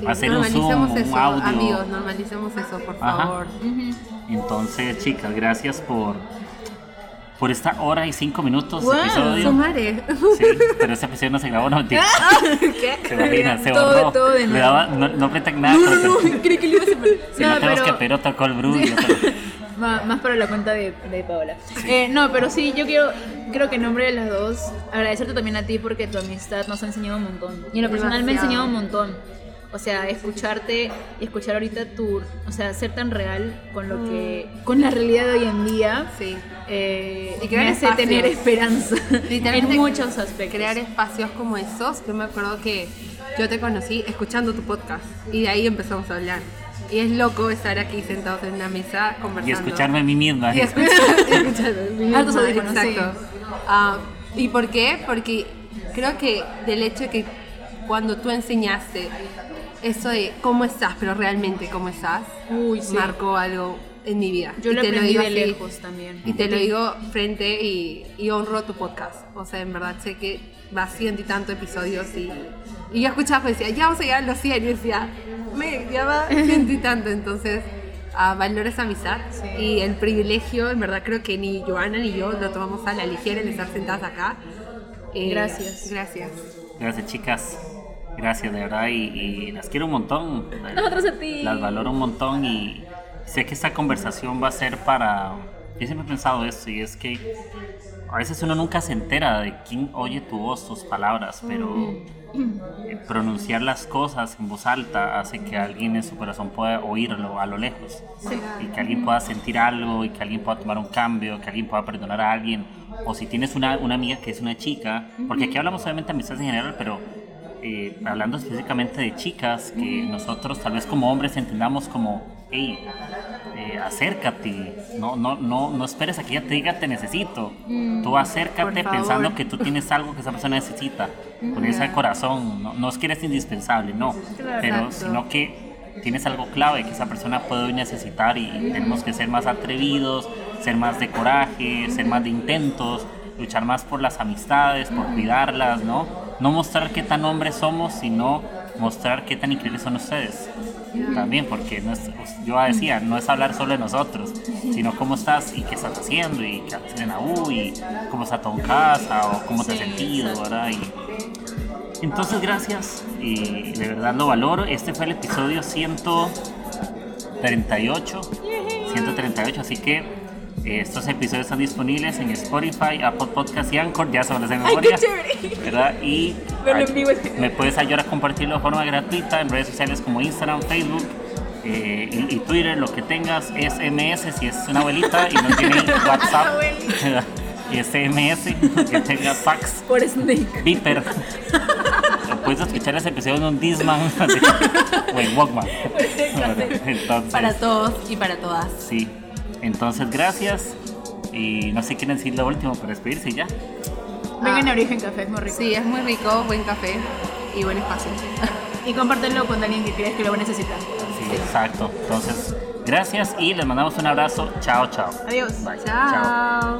sí, Hacer un Zoom, un eso, audio. amigos, normalicemos eso, por favor. Entonces, chicas, gracias por, por esta hora y cinco minutos Wow, episodio. Sumare. Sí, pero ese episodio no se grabó, no mentira. ¿Qué? Se imagina, se Todo- borró. todo Le daba, no, no apretan nada. No, no, pero- no, creí que le iba a hacer. Si no, No, tenemos que pero. pero tocó el y otro- Má- Más para la cuenta de, de Paola. Eh, no, pero sí, yo quiero, creo que en nombre de las dos, agradecerte también a ti porque tu amistad nos ha enseñado un montón. Y en lo personal me ha Demasiado. enseñado un montón. O sea, escucharte y escuchar ahorita tu, o sea, ser tan real con lo que, con la realidad de hoy en día, Sí. eh, Y crear me hace espacios. tener esperanza en muchos aspectos. Crear espacios como esos. Yo me acuerdo que yo te conocí escuchando tu podcast y de ahí empezamos a hablar. Y es loco estar aquí sentados en una mesa conversando. Y escucharme a mí misma. Y escuchar, y escucharme. mi Altos misma. Exacto. Ah, ¿Y por qué? Porque creo que del hecho de que cuando tú enseñaste eso de cómo estás, pero realmente cómo estás, Uy, sí. marcó algo en mi vida. Yo Y lo te aprendí digo de así. lejos también. Y te lo digo frente y, y honro tu podcast. O sea, en verdad sé que va ciento y tantos episodios y, y yo escuchaba y decía, ya vamos a llegar a los 100 y decía, me, ya va ciento y tanto. Entonces, ah, valoro esa amistad Sí. y el privilegio, en verdad creo que ni Joana ni yo lo tomamos a la ligera el estar sentadas acá. Eh, Gracias. Gracias. Gracias, chicas. Gracias, de verdad. Y, y las quiero un montón. Nosotros a ti. Las valoro un montón. Y sé que esta conversación va a ser para. Yo siempre he pensado esto, y es que a veces uno nunca se entera de quién oye tu voz, tus palabras, pero pronunciar las cosas en voz alta hace que alguien en su corazón pueda oírlo a lo lejos. Y que alguien pueda sentir algo, y que alguien pueda tomar un cambio, que alguien pueda perdonar a alguien. O si tienes una, una amiga que es una chica, porque aquí hablamos obviamente de amistades en general, pero eh, hablando específicamente de chicas, que nosotros tal vez como hombres entendamos como, hey, eh, acércate, no, no, no, no esperes a que ella te diga te necesito. Tú acércate pensando que tú tienes algo que esa persona necesita, con ese corazón. No, no es que eres indispensable, no, pero Exacto. sino que tienes algo clave que esa persona puede hoy necesitar y tenemos que ser más atrevidos, ser más de coraje, ser más de intentos, luchar más por las amistades, por cuidarlas, ¿no? No mostrar qué tan hombres somos, sino mostrar qué tan increíbles son ustedes. También, porque no es- yo decía, no es hablar solo de nosotros, sino cómo estás y qué estás haciendo y qué haces en la U y cómo está en casa o cómo te has sentido. Y, entonces, gracias y de verdad lo valoro. Este fue el episodio 138. 138, así que Estos episodios están disponibles en Spotify, Apple Podcast y Anchor, ya se los de ¡Ay, memoria. qué! ¿verdad? Y Verlo en ay, vivo es- me puedes ayudar a compartirlo de forma gratuita en redes sociales como Instagram, Facebook eh, y, y Twitter, lo que tengas. SMS si es una abuelita y no tiene WhatsApp. Abuelita. y SMS, que tenga fax, Por Snake. Viper. Puedes escuchar ese episodio en un Disman o en Walkman. Entonces, Para todos y para todas. Sí. Entonces, gracias. Y no sé si quieren decir lo último para despedirse ya. Vengan a Origen Café, es muy rico. Sí, es muy rico, buen café y buen espacio. Y compártelo con alguien que crees que lo va a necesitar. Sí, exacto. Entonces, gracias y les mandamos un abrazo. Chao, chao. Adiós. Bye. Chao.